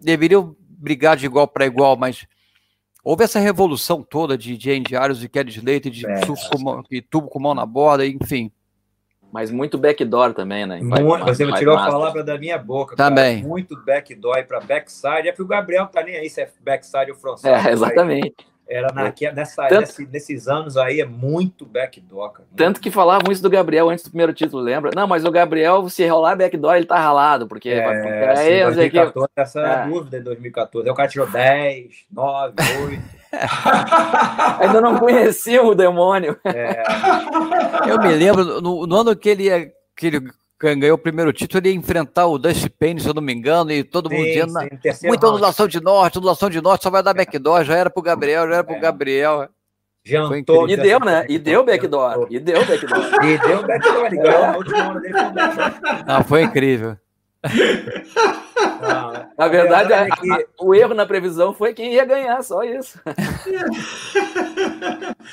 deveriam brigar de igual para igual, mas houve essa revolução toda de, de Andy e Kelly Slater, de é. com, e tubo com mão na borda, enfim. Mas muito backdoor também, né? Muito, você tirou a palavra da minha boca. Também. Cara. Muito backdoor para backside. É que o Gabriel tá nem aí se é backside ou frontside. É, exatamente. Era na, nessa, Tanto... nesse, nesses anos aí, é muito backdoor. Cara. Tanto que falavam isso do Gabriel antes do primeiro título, lembra? Não, mas o Gabriel, se rolar backdoor, ele tá ralado, porque... É, é assim, 2014, que... essa é. dúvida em 2014. Aí o cara tirou 10, 9, 8... Ainda não conhecia o demônio. É. Eu me lembro, no, no ano que ele, ia, que ele ganhou o primeiro título, ele ia enfrentar o Dusty Payne, se eu não me engano, e todo sim, mundo dizendo, sim, muita anulação de norte, anulação de norte, só vai dar backdoor, já era pro Gabriel, já era pro é. Gabriel. Jantou. E deu, né? E deu backdoor. E deu backdoor. E deu backdoor. Última hora dele. Não, foi incrível. Não, na verdade, é que... a, o erro na previsão foi quem ia ganhar, só isso.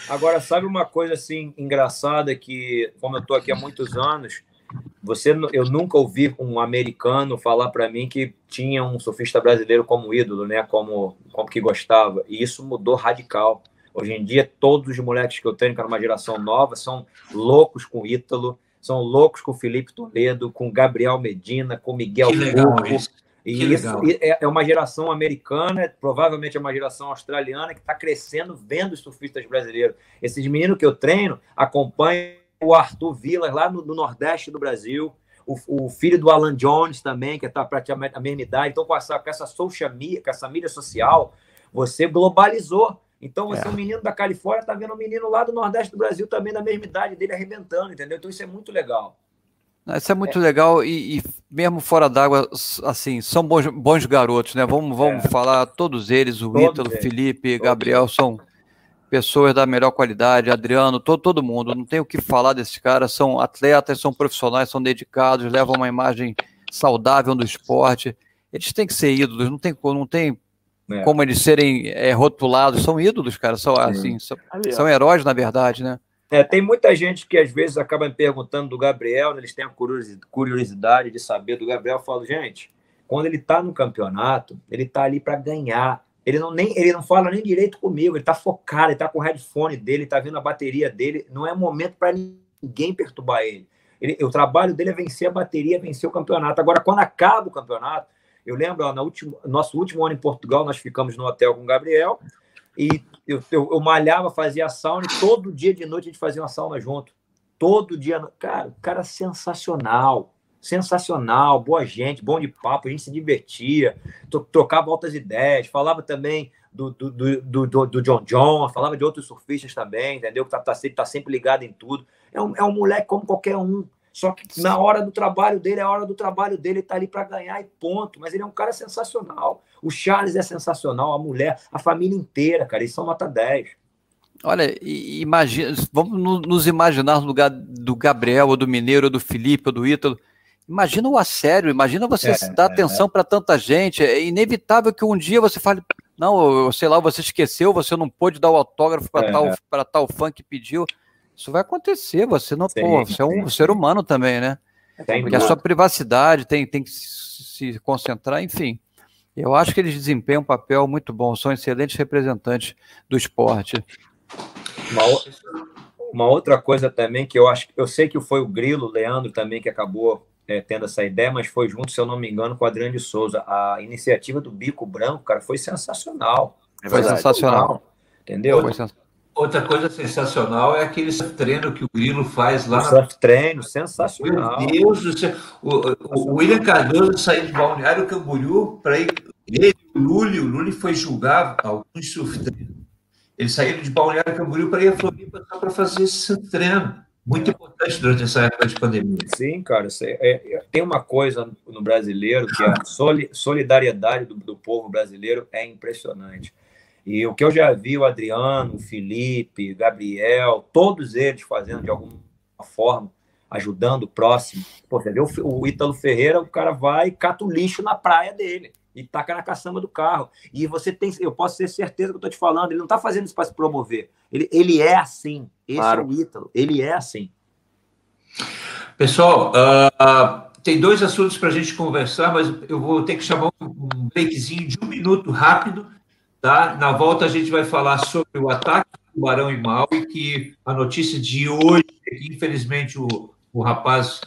Agora, sabe uma coisa assim engraçada que, como eu estou aqui há muitos anos, você, eu nunca ouvi um americano falar para mim que tinha um surfista brasileiro como ídolo, né? Como, como que gostava. E isso mudou radical. Hoje em dia, todos os moleques que eu tenho, que é uma geração nova, são loucos com Ítalo são loucos com Felipe Toledo, com Gabriel Medina, com Miguel Burco. E isso é, é uma geração americana, provavelmente é uma geração australiana que está crescendo vendo os surfistas brasileiros. Esses meninos que eu treino acompanham o Arthur Vilas lá no, no Nordeste do Brasil, o, o, filho do Alan Jones também, que está praticamente a mesma idade. Então, com essa, com essa social media, com essa mídia social, você globalizou. Então, você é um menino da Califórnia, está vendo um menino lá do Nordeste do Brasil também da mesma idade dele arrebentando, entendeu? Então, isso é muito legal. Isso é muito é. legal e, e, mesmo fora d'água, assim, são bons, bons garotos, né? Vamos, vamos é. falar todos eles, o todos Ítalo, eles. Felipe, todos Gabriel, são pessoas da melhor qualidade, Adriano, todo, todo mundo. Não tem o que falar desses caras, são atletas, são profissionais, são dedicados, levam uma imagem saudável do esporte. Eles têm que ser ídolos, não tem, não tem é. como eles serem é, rotulados, são ídolos, cara, são, assim, são, são, heróis, na verdade, né? É, tem muita gente que às vezes acaba me perguntando do Gabriel, né, eles têm a curiosidade de saber do Gabriel. Eu falo, gente, quando ele está no campeonato, ele está ali para ganhar. Ele não, nem, ele não fala nem direito comigo, ele está focado, ele está com o headphone dele, está vendo a bateria dele. Não é momento para ninguém perturbar ele. ele. O trabalho dele é vencer a bateria, vencer o campeonato. Agora, quando acaba o campeonato, eu lembro, ó, no último, nosso último ano em Portugal, nós ficamos no hotel com o Gabriel e eu, eu, eu malhava, fazia sauna e todo dia de noite a gente fazia uma sauna junto. Todo dia. Cara, o cara sensacional. Sensacional, boa gente, bom de papo, a gente se divertia, trocava altas ideias, falava também do, do, do, do, do John John, falava de outros surfistas também, entendeu? Que tá, tá, tá sempre ligado em tudo. É um, é um moleque como qualquer um só que na hora do trabalho dele, é a hora do trabalho dele, ele tá ali para ganhar e ponto. Mas ele é um cara sensacional. O Charles é sensacional, a mulher, a família inteira, cara. Eles são nota 10. Olha, imagina, vamos nos imaginar no lugar do Gabriel, ou do Mineiro, ou do Felipe, ou do Ítalo. Imagina o a sério, imagina você é, dar é, atenção é. para tanta gente. É inevitável que um dia você fale, não, sei lá, você esqueceu, você não pôde dar o autógrafo para é. tal, tal fã que pediu. Isso vai acontecer, você não, sim, pô, você é um ser humano também, né? Tem Porque a sua privacidade tem, tem que se concentrar, enfim. Eu acho que eles desempenham um papel muito bom, são excelentes representantes do esporte. Uma, uma outra coisa também que eu acho, eu sei que foi o Grilo, o Leandro também que acabou é, tendo essa ideia, mas foi junto, se eu não me engano, com o Adriano de Souza. A iniciativa do Bico Branco, cara, foi sensacional. Foi, foi sensacional. Entendeu? Foi sensacional. Outra coisa sensacional é aquele treino que o Grilo faz lá. O surf treino, sensacional. Meu Deus do céu. O, o William Cardoso saiu de Balneário Camboriú para ir. Ele, o Lully, o Lully foi julgar alguns surf treinos. Eles saíram de Balneário Camboriú para ir a Floripa só para fazer esse treino. Muito importante durante essa época de pandemia. Sim, cara. É, é, tem uma coisa no brasileiro que a solidariedade do, do povo brasileiro é impressionante. E o que eu já vi o Adriano, o Felipe, Gabriel, todos eles fazendo de alguma forma, ajudando o próximo. Pô, você vê o, Ítalo Ferreira, o cara vai e cata o lixo na praia dele e taca na caçamba do carro. E você tem, eu posso ter certeza que eu estou te falando, ele não está fazendo isso para se promover. Ele, ele é assim. Esse claro. é o Ítalo. Ele é assim. Pessoal, uh, tem dois assuntos para a gente conversar, mas eu vou ter que chamar um breakzinho de um minuto rápido Tá? Na volta a gente vai falar sobre o ataque do Barão e Maui, que a notícia de hoje é que infelizmente o, o rapaz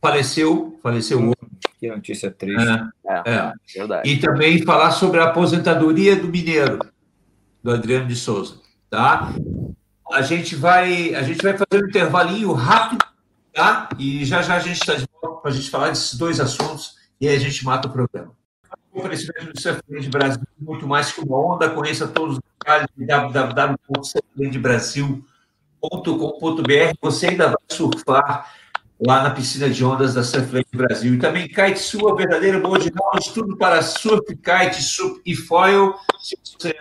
faleceu, faleceu hoje. Que notícia triste. É, é, é. Verdade. E também falar sobre a aposentadoria do Mineiro, do Adriano de Souza, tá? A gente vai, a gente vai fazer um intervalinho rápido, tá? E já já a gente está de volta para a gente falar desses dois assuntos e aí a gente mata o programa. O oferecimento do Surfland Brasil, muito mais que uma onda, conheça todos os detalhes de www.surflandbrasil.com.br. Você ainda vai surfar lá na piscina de ondas da Surfland Brasil. E também Kite Sua, verdadeiro board house, tudo para surf, kite, surf e foil. Se você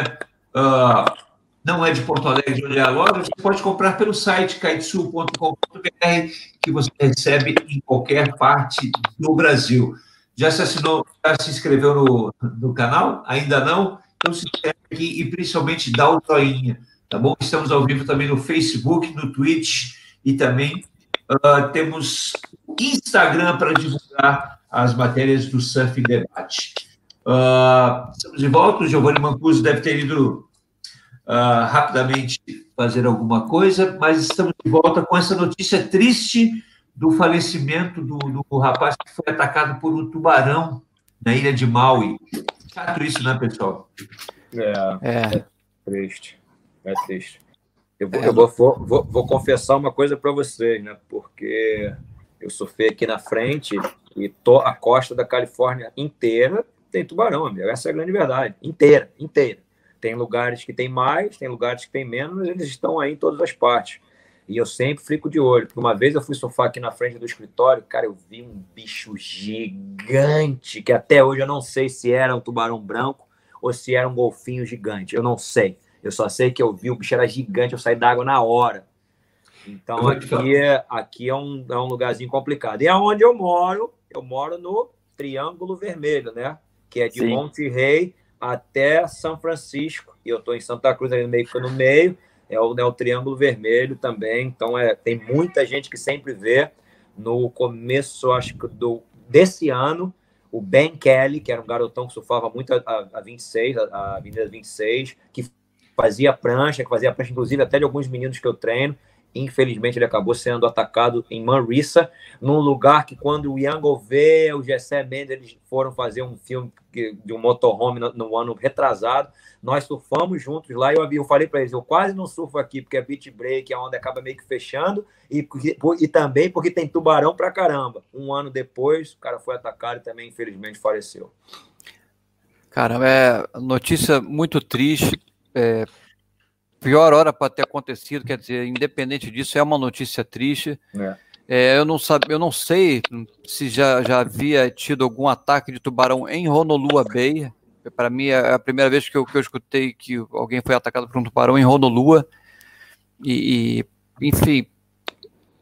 uh, não é de Porto Alegre, de onde é a loja, você pode comprar pelo site kitesul.com.br, que você recebe em qualquer parte do Brasil. Já se assinou, já se inscreveu no, no canal? Ainda não? Então se inscreve aqui e principalmente dá o joinha, tá bom? Estamos ao vivo também no Facebook, no Twitch e também uh, temos Instagram para divulgar as matérias do Surf Debate. Uh, estamos de volta, o Giovanni Mancuso deve ter ido uh, rapidamente fazer alguma coisa, mas estamos de volta com essa notícia triste do falecimento do, do rapaz que foi atacado por um tubarão na ilha de Maui. Chato isso, né, pessoal? É, é. é triste. É triste. Eu, vou, é. eu vou, vou, vou, confessar uma coisa para vocês, né? Porque eu surfei aqui na frente e tô, a costa da Califórnia inteira tem tubarão, amigo. Essa é a grande verdade. Inteira, inteira. Tem lugares que tem mais, tem lugares que tem menos, mas eles estão aí em todas as partes. E eu sempre fico de olho. Porque uma vez eu fui surfar aqui na frente do escritório, cara, eu vi um bicho gigante, que até hoje eu não sei se era um tubarão branco ou se era um golfinho gigante. Eu não sei. Eu só sei que eu vi, o bicho era gigante, eu saí da água na hora. Então aqui é, aqui é, um, é um lugarzinho complicado. E aonde eu moro, eu moro no Triângulo Vermelho, né? Que é de Sim. Monte Rei até São Francisco. E eu estou em Santa Cruz, ali no meio, no meio é o, né, o Triângulo Vermelho também. Então, é, tem muita gente que sempre vê. No começo, acho que do, desse ano, o Ben Kelly, que era um garotão que surfava muito a, a 26, a, a Avenida 26, que fazia prancha, que fazia prancha, inclusive, até de alguns meninos que eu treino. Infelizmente, ele acabou sendo atacado em Manresa, num lugar que, quando o Ian Gouveia, o Gessé Mendes, eles foram fazer um filme de um motorhome no, no ano retrasado, nós surfamos juntos lá. Eu, eu falei para eles: eu quase não surfo aqui porque é beach break, a onda acaba meio que fechando, e, e também porque tem tubarão pra caramba. Um ano depois, o cara foi atacado e também, infelizmente, faleceu. Caramba, é notícia muito triste. É, pior hora para ter acontecido, quer dizer, independente disso, é uma notícia triste. É. É, eu, não sabe, eu não sei se já, já havia tido algum ataque de tubarão em Honolulu Bay. Para mim é a primeira vez que eu, que eu escutei que alguém foi atacado por um tubarão em Honolulu. E, e, enfim,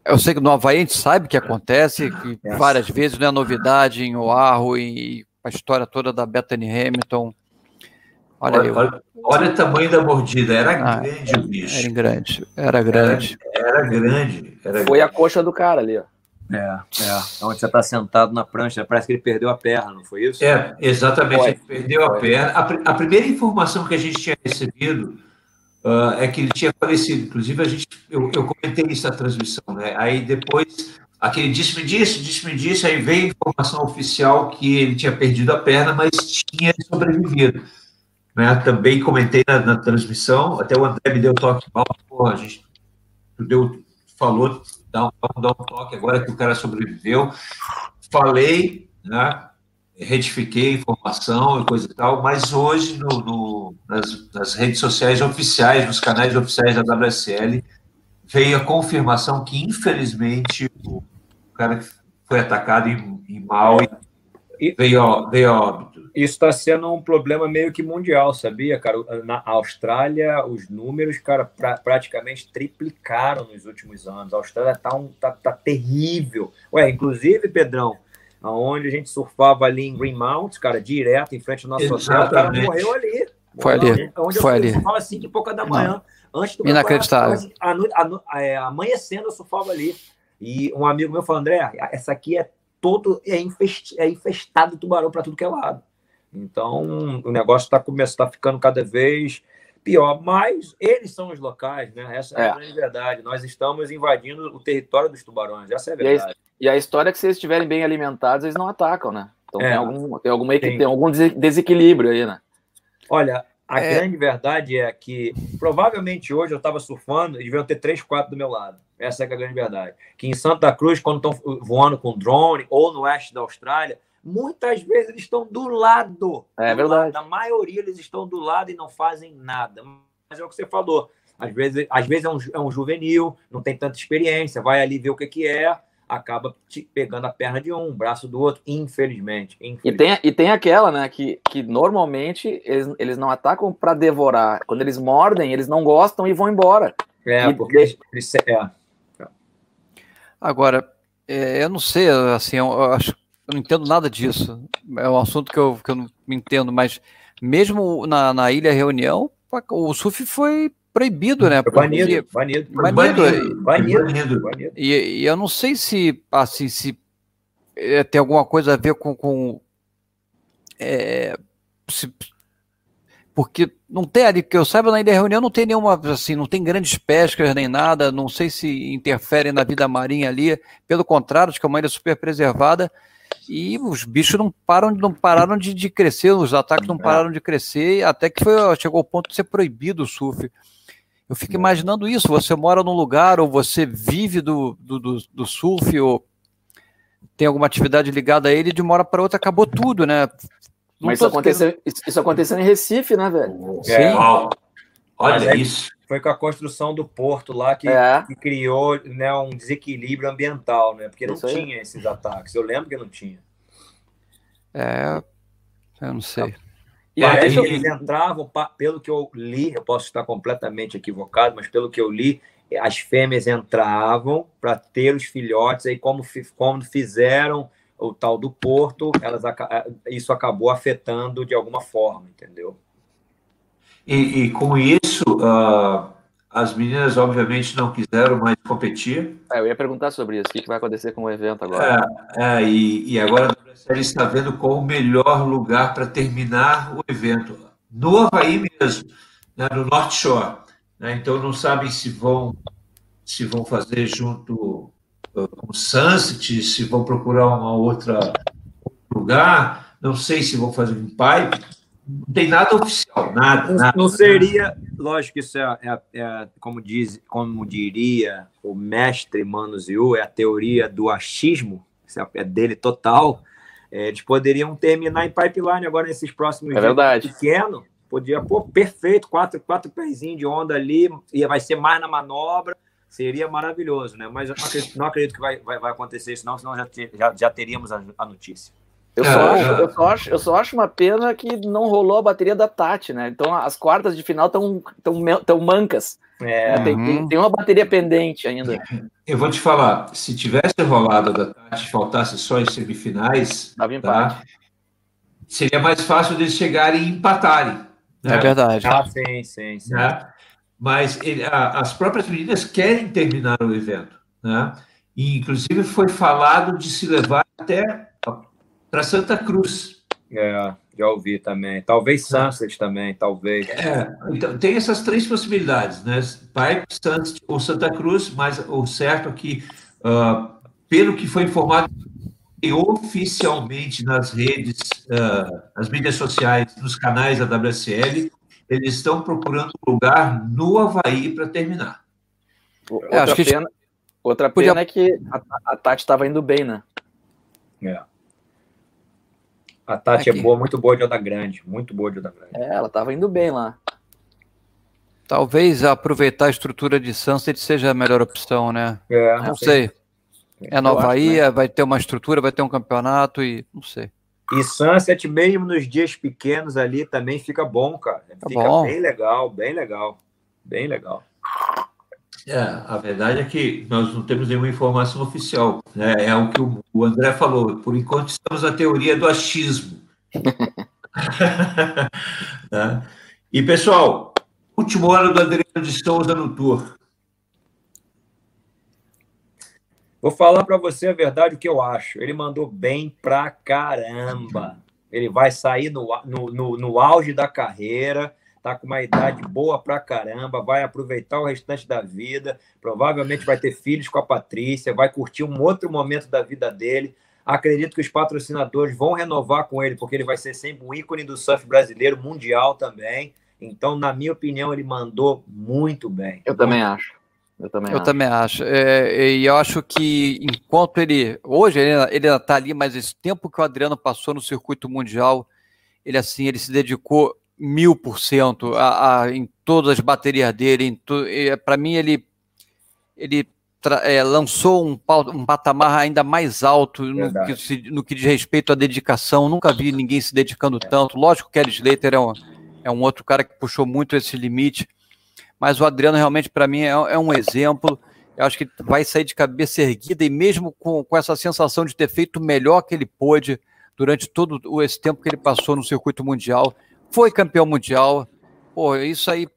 eu sei que no Havaí a gente sabe que acontece, que várias vezes não é novidade em Oahu e a história toda da Bethany Hamilton. Olha, olha, olha, olha, o tamanho da mordida, era ah, grande o bicho. Era grande, era grande. Era, era grande. Era Foi grande. a coxa do cara ali, ó. É, é. Onde você está sentado na prancha, parece que ele perdeu a perna, não foi isso? É, exatamente, ele perdeu a perna. A, a, primeira informação que a gente tinha recebido uh, é que ele tinha falecido. Inclusive, a gente, eu, eu comentei isso na transmissão, né? Aí depois, aquele disse-me disso, disse-me disso, aí veio a informação oficial que ele tinha perdido a perna, mas tinha sobrevivido. Né? Também comentei na, na transmissão, até o André me deu toque mal, porra, a gente deu, falou dá um, dá um toque agora que o cara sobreviveu. Falei, né? retifiquei informação e coisa e tal, mas hoje no, no, nas, nas, redes sociais oficiais, nos canais oficiais da WSL, veio a confirmação que, infelizmente, o cara foi atacado em, em Maui veio, veio óbito isso está sendo um problema meio que mundial, sabia, cara? Na Austrália, os números, cara, pra, praticamente triplicaram nos últimos anos. A Austrália está um, tá, tá terrível. Ué, inclusive, Pedrão, aonde a gente surfava ali em Greenmount, cara, direto em frente ao nosso hotel, o cara morreu ali. Foi ali. Onde Foi eu ali. surfava às 5 e pouca da manhã. Não. Antes do Inacreditável. A, a, a, é, amanhecendo, eu surfava ali. E um amigo meu falou, André, essa aqui é todo é, infest, é infestado de tubarão para tudo que é lado. Então, o negócio está começando, tá ficando cada vez pior, mas eles são os locais, né? Essa é, é a grande verdade. Nós estamos invadindo o território dos tubarões, essa é a verdade. E a, e a história é que se eles estiverem bem alimentados, eles não atacam, né? Então é, tem, algum, tem, alguma, tem, tem algum desequilíbrio aí, né? Olha, A é... grande verdade é que provavelmente hoje eu estava surfando e deviam ter três, quatro do meu lado. Essa é, é a grande verdade. Que em Santa Cruz, quando estão voando com drone, ou no oeste da Austrália, muitas vezes eles estão do lado. É do verdade. Lado. Na maioria eles estão do lado e não fazem nada. Mas é o que você falou. Às vezes, às vezes é, um, é um juvenil, não tem tanta experiência, vai ali ver o que, que é, acaba te pegando a perna de um, o braço do outro, infelizmente. infelizmente. E, tem, e tem aquela, né, que, que normalmente eles, eles não atacam para devorar. Quando eles mordem, eles não gostam e vão embora. É, e porque eles, eles, é. Agora, é, eu não sei, assim, eu, acho, eu não entendo nada disso. É um assunto que eu, que eu não entendo, mas mesmo na, na Ilha Reunião, o surf foi proibido, né? Banido, banido, banido, banido, banido. E, e, eu não sei se, assim, se é, tem alguma coisa a ver com, com é, se, porque não tem ali, que eu saiba, na Ilha Reunião não tem nenhuma, assim, não tem grandes pescas nem nada, não sei se interfere na vida marinha ali, pelo contrário, acho que é uma ilha super preservada, e os bichos não param, não pararam de, de crescer, os ataques não é. pararam de crescer, até que foi, chegou ao ponto de ser proibido o surf. Eu fico imaginando isso. Você mora num lugar ou você vive do, do, do, do surf ou tem alguma atividade ligada a ele, de uma hora para outra acabou tudo, né? Não Mas isso aconteceu, isso aconteceu em Recife, né, velho? Sim. É, olha isso. Foi com a construção do porto lá que, é. que criou né, um desequilíbrio ambiental, né? Porque não tinha esses ataques. Eu lembro que não tinha. É, eu não sei. E aí eles entravam, pelo que eu li, eu posso estar completamente equivocado, mas pelo que eu li, as fêmeas entravam para ter os filhotes, aí como, como fizeram o tal do porto, elas, isso acabou afetando de alguma forma, entendeu? E, e com isso, uh, as meninas obviamente não quiseram mais competir. É, eu ia perguntar sobre isso, o que vai acontecer com o evento agora? É, é e, e agora ele está vendo qual o melhor lugar para terminar o evento. No Havaí mesmo, né, no North Shore. Né, então não sabem se vão se vão fazer junto uh, com o Sunset, se vão procurar uma outra lugar, não sei se vão fazer um pipe, não tem nada oficial, nada. Não, nada, não seria, lógico que isso é, é, é, como, diz, como diria o mestre Manuziu, é a teoria do achismo, é, é dele total, é, eles poderiam terminar em pipeline agora nesses próximos é dias. Verdade. Pequeno. Podia, pô, perfeito, quatro, quatro pezinhos de onda ali, e vai ser mais na manobra, seria maravilhoso, né? Mas eu não acredito, não acredito que vai, vai, vai, acontecer isso, não, senão já, já, já teríamos a, a notícia. Eu só, é, acho, eu, só acho, eu só acho uma pena que não rolou a bateria da Tati, né? Então as quartas de final estão tão, tão mancas. É, tem, uhum. tem, uma bateria pendente ainda. Eu vou te falar, se tivesse rolado da Tati, faltasse só em semifinais, tá? seria mais fácil deles chegarem e empatarem. Né? É verdade. Ah, sim, sim, sim. Né? Mas ele, a, as próprias meninas querem terminar o evento. Né? E, inclusive, foi falado de se levar até para Santa Cruz. É, já ouvi também. Talvez Sunset também, talvez. É, então tem essas três possibilidades, né? Pipe, Sunset ou Santa Cruz, mas o certo é que, uh, pelo que foi informado oficialmente nas redes, uh, nas mídias sociais, nos canais da WSL, eles estão procurando um lugar no Havaí para terminar. É, outra, pena, outra pena Podia... é que a, a Tati estava indo bem, né? É. A Tati é Aqui. é boa, muito boa de Onda Grande. Muito boa de Onda Grande. É, ela estava indo bem lá. Talvez aproveitar a estrutura de Sunset seja a melhor opção, né? É, não sei. É Nova Havaí, vai ter uma estrutura, vai ter um campeonato e não sei. E Sunset, mesmo nos dias pequenos ali, também fica bom, cara. Tá fica bom. bem legal, bem legal. Bem legal. É, a verdade é que nós não temos nenhuma informação oficial. Né? É o que o André falou. Por enquanto, estamos na teoria do achismo. tá? E, pessoal, último ano do Adriano de Souza no Tour. Vou falar para você a verdade o que eu acho. Ele mandou bem pra caramba. Ele vai sair no, no, no, no auge da carreira tá com uma idade boa pra caramba, vai aproveitar o restante da vida, provavelmente vai ter filhos com a Patrícia, vai curtir um outro momento da vida dele. Acredito que os patrocinadores vão renovar com ele, porque ele vai ser sempre um ícone do surf brasileiro mundial também. Então, na minha opinião, ele mandou muito bem. Eu também acho. Eu também eu acho. também acho. É, e eu acho que enquanto ele. Hoje ele, ele está ali, mas esse tempo que o Adriano passou no circuito mundial, ele assim, ele se dedicou mil por cento em todas as baterias dele. Para mim, ele, ele é, lançou um, um, patamar ainda mais alto no que, se, no que, diz respeito à dedicação. Nunca vi ninguém se dedicando é. tanto. Lógico que o Kelly Slater é um, é um outro cara que puxou muito esse limite, mas o Adriano realmente, para mim, é, é, um exemplo. Eu acho que vai sair de cabeça erguida e mesmo com, com essa sensação de ter feito o melhor que ele pôde durante todo esse tempo que ele passou no circuito mundial, foi campeão mundial. Pô, isso aí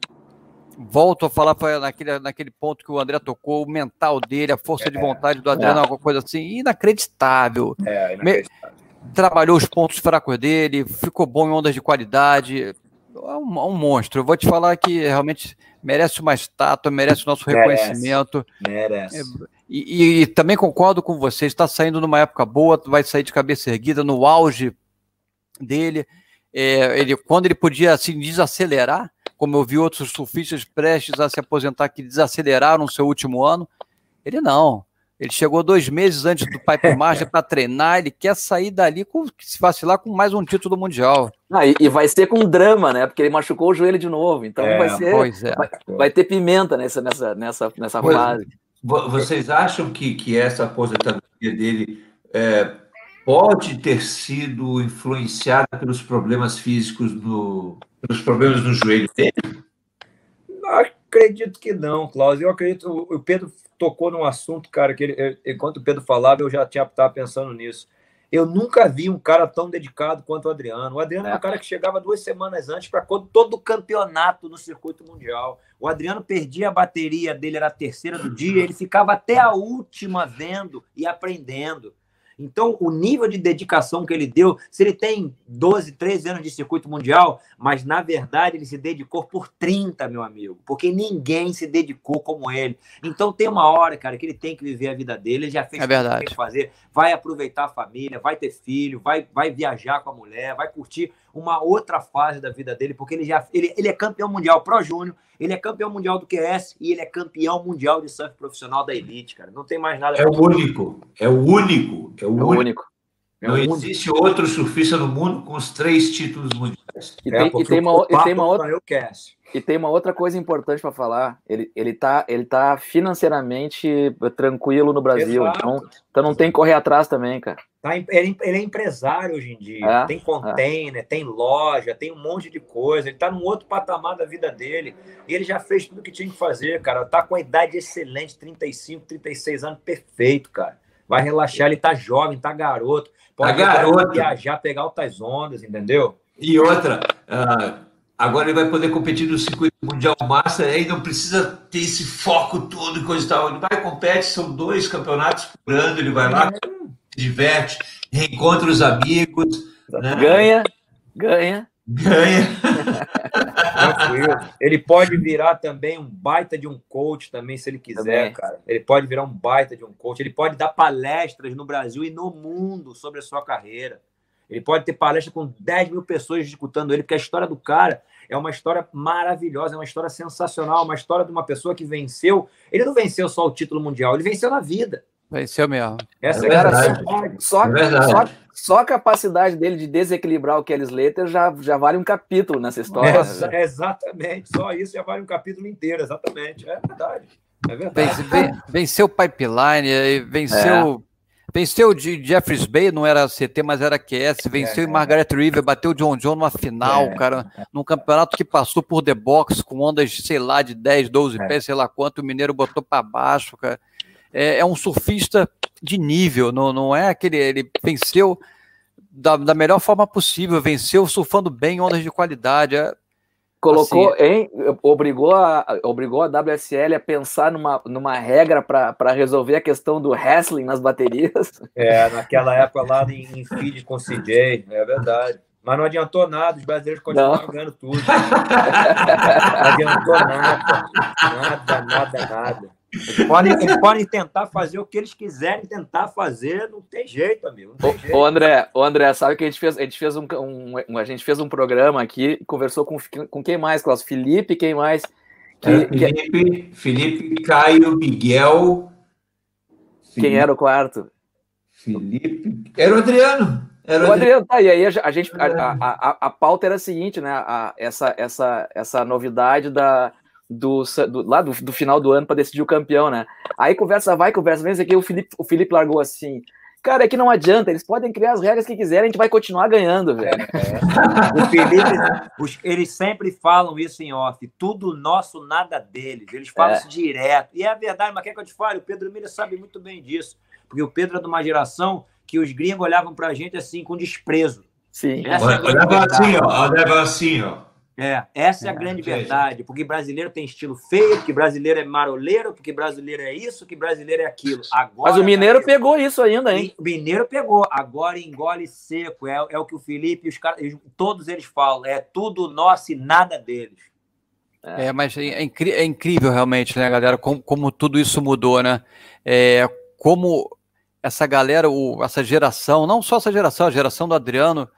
volto a falar naquele, naquele ponto que o André tocou, o mental dele, a força é, de vontade do Adriano, é. alguma coisa assim, inacreditável. É, inacreditável. Me, trabalhou os pontos fracos dele, ficou bom em ondas de qualidade. É um, um, monstro. Eu vou te falar que realmente merece uma estátua, merece o nosso merece, reconhecimento. Merece. É, e, e, e, também concordo com você, está saindo numa época boa, vai sair de cabeça erguida, no auge dele. É, ele, quando ele podia assim, desacelerar, como eu vi outros surfistas prestes a se aposentar que desaceleraram no seu último ano, ele não. Ele chegou dois meses antes do Pipe Master para treinar, ele quer sair dali, com, se vacilar, com mais um título mundial. Ah, e, e, vai ser com drama, né? Porque ele machucou o joelho de novo. Então é, vai ser. É. Vai, vai, ter pimenta nessa, nessa, nessa, nessa fase. Vocês acham que, que essa aposentadoria dele é, pode ter sido influenciada pelos problemas físicos, no, pelos problemas no joelho dele? Acredito que não, Klaus. Eu acredito. O Pedro tocou num assunto, cara, que ele, enquanto o Pedro falava, eu já tinha estava pensando nisso. Eu nunca vi um cara tão dedicado quanto o Adriano. O Adriano é, é um cara que chegava duas semanas antes para todo o campeonato no circuito mundial. O Adriano perdia a bateria dele, era a terceira do dia, ele ficava até a última vendo e aprendendo. Então, o nível de dedicação que ele deu, se ele tem 12, 13 anos de circuito mundial, mas na verdade ele se dedicou por 30, meu amigo, porque ninguém se dedicou como ele. Então, tem uma hora, cara, que ele tem que viver a vida dele, ele já fez é verdade. o que tem que fazer, vai aproveitar a família, vai ter filho, vai, vai viajar com a mulher, vai curtir uma outra fase da vida dele, porque ele já ele, ele é campeão mundial Pro Júnior, ele é campeão mundial do QS e ele é campeão mundial de surf profissional da Elite, cara. Não tem mais nada. É o único, é o único, é o, é único. único. Não é existe único. outro surfista no mundo com os três títulos mundiais. E tem, é, e tem uma, e tem uma outra. E tem uma outra coisa importante para falar. Ele, ele, tá, ele tá financeiramente tranquilo no Brasil. Então, então não tem que correr atrás também, cara. Tá, ele, ele é empresário hoje em dia. É, tem container, é. tem loja, tem um monte de coisa. Ele tá num outro patamar da vida dele. E ele já fez tudo que tinha que fazer, cara. Tá com a idade excelente, 35, 36 anos, perfeito, cara. Vai relaxar, ele tá jovem, tá garoto. Pode tá garoto. viajar, pegar altas ondas, entendeu? E outra, uh Agora ele vai poder competir no circuito mundial massa, aí não precisa ter esse foco todo e coisa e tal. Ele vai compete, são dois campeonatos por ano, ele vai lá, se diverte, reencontra os amigos. Né? Ganha, ganha. Ganha. ele pode virar também um baita de um coach também, se ele quiser, também. cara. Ele pode virar um baita de um coach. Ele pode dar palestras no Brasil e no mundo sobre a sua carreira. Ele pode ter palestra com 10 mil pessoas escutando ele, porque a história do cara é uma história maravilhosa, é uma história sensacional, uma história de uma pessoa que venceu. Ele não venceu só o título mundial, ele venceu na vida. Venceu mesmo. Essa é, cara, só, é só, só, a capacidade dele de desequilibrar o Kelly Slater já, já vale um capítulo nessa história. É, exatamente, só isso já vale um capítulo inteiro, exatamente. É verdade. É verdade. Venceu o Pipeline, venceu Venceu de Jeffries Bay, não era CT, mas era QS. Venceu é, em Margaret River, bateu o John John numa final, é, cara. É. Num campeonato que passou por The Box com ondas, sei lá, de 10, 12 é. pés, sei lá quanto. O Mineiro botou para baixo, cara. É, é, um surfista de nível, não, não é aquele. Ele venceu da, da melhor forma possível, venceu surfando bem, ondas de qualidade. É, colocou assim, em, obrigou a obrigou a WSL a pensar numa, numa regra para resolver a questão do wrestling nas baterias. É, naquela época lá em, em feed com CJ, é verdade. Mas não adiantou nada, os brasileiros continuaram não. ganhando tudo. Não adiantou nada. Nada, nada, nada. Eles podem, eles podem tentar fazer o que eles quiserem tentar fazer, não tem jeito, amigo. Tem jeito. ô, André, ô, André, sabe que a gente fez, a gente fez um, um, a gente fez um programa aqui, conversou com, com quem mais, Klaus? Felipe, quem mais? Que, é, Felipe, que... Felipe, Caio, Miguel. Quem Felipe, era o quarto? Felipe. Era o Adriano. Era o Adriano, tá, e aí a, a gente, a, a, a, pauta era a seguinte, né? A, essa, essa, essa novidade da, do, do, lá do, do final do ano para decidir o campeão, né? Aí conversa vai, conversa vem, aqui o Felipe, o Felipe largou assim. Cara, é que não adianta, eles podem criar as regras que quiserem, a gente vai continuar ganhando, velho. É. O Felipe, eles sempre falam isso em off, tudo nosso, nada deles. Eles falam é. isso direto. E é verdade, mas quer que eu te fale? O Pedro Miller sabe muito bem disso. Porque o Pedro é de uma geração que os gringos olhavam pra gente assim, com desprezo. Sim. Essa é olhava assim, ó, olhava assim, ó. É, essa é a é, grande verdade, porque brasileiro tem estilo feio, porque brasileiro é maroleiro, porque brasileiro é isso, que brasileiro é aquilo. Agora, Mas o Mineiro pegou isso ainda, hein? O Mineiro pegou, agora engole seco, é, é o que o Felipe e os caras, todos eles falam, é tudo nosso e nada deles. É, é mas é, é, incrível realmente, né, galera, como, como tudo isso mudou, né? É, como essa galera, o, essa geração, não só essa geração, a geração do Adriano,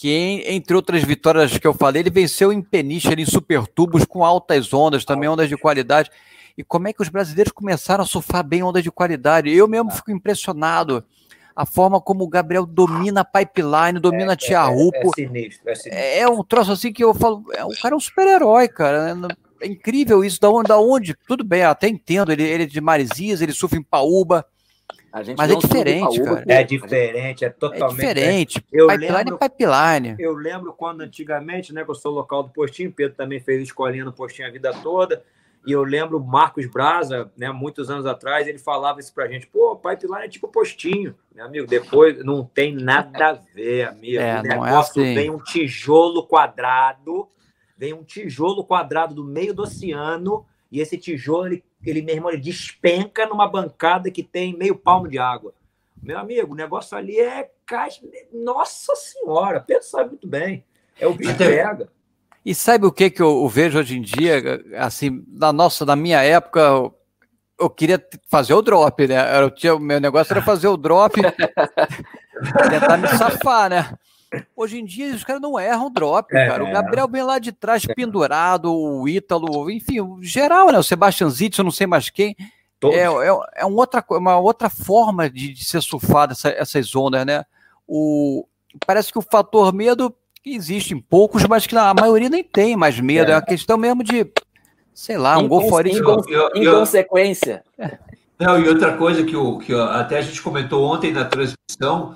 que entre outras vitórias que eu falei, ele venceu em peniche, em super tubos, com altas ondas, também ondas de qualidade. E como é que os brasileiros começaram a surfar bem ondas de qualidade? Eu mesmo fico impressionado. A forma como o Gabriel domina a pipeline, domina é, a Tia Rupo. É, é, sinistro, é, sinistro. é, um troço assim que eu falo, é, o cara é um super-herói, cara. É incrível isso. Da onde, da onde? Tudo bem, até entendo. Ele, ele é de Maresias, ele surfa em Paúba. Mas é diferente, cara. É diferente, é totalmente. É diferente. Eu pipeline lembro, é pipeline. Eu lembro quando antigamente, né, que eu sou local do postinho, Pedro também fez escolinha no postinho a vida toda. E eu lembro Marcos Braza, né, muitos anos atrás, ele falava isso pra gente: pô, pipeline é tipo postinho, meu amigo. Depois não tem nada a ver, amigo. É, o negócio é assim. vem um tijolo quadrado, vem um tijolo quadrado do meio do oceano, e esse tijolo ele ele, meu irmão, ele despenca numa bancada que tem meio palmo de água. Meu amigo, o negócio ali é caixa. Nossa Senhora, Pedro sabe muito bem. É o bicho pega. E sabe o que, que eu, vejo hoje em dia? Assim, na nossa, na minha época, eu, eu queria fazer o drop, né? Eu tinha, o meu negócio era fazer o drop, tentar me safar, né? Hoje em dia os caras não erram drop, é, cara. O Gabriel vem lá de trás pendurado, o Ítalo, enfim, o geral, né? O Sebastian Zitz, eu não sei mais quem. É, é, é um outra, uma outra forma de, de ser surfada essa, essas ondas, né? O, parece que o fator medo existe em poucos, mas que a maioria nem tem mais medo. É, é uma questão mesmo de, sei lá, um gol fora Inconsequência. Não, e outra coisa que, o, que até a gente comentou ontem na transmissão,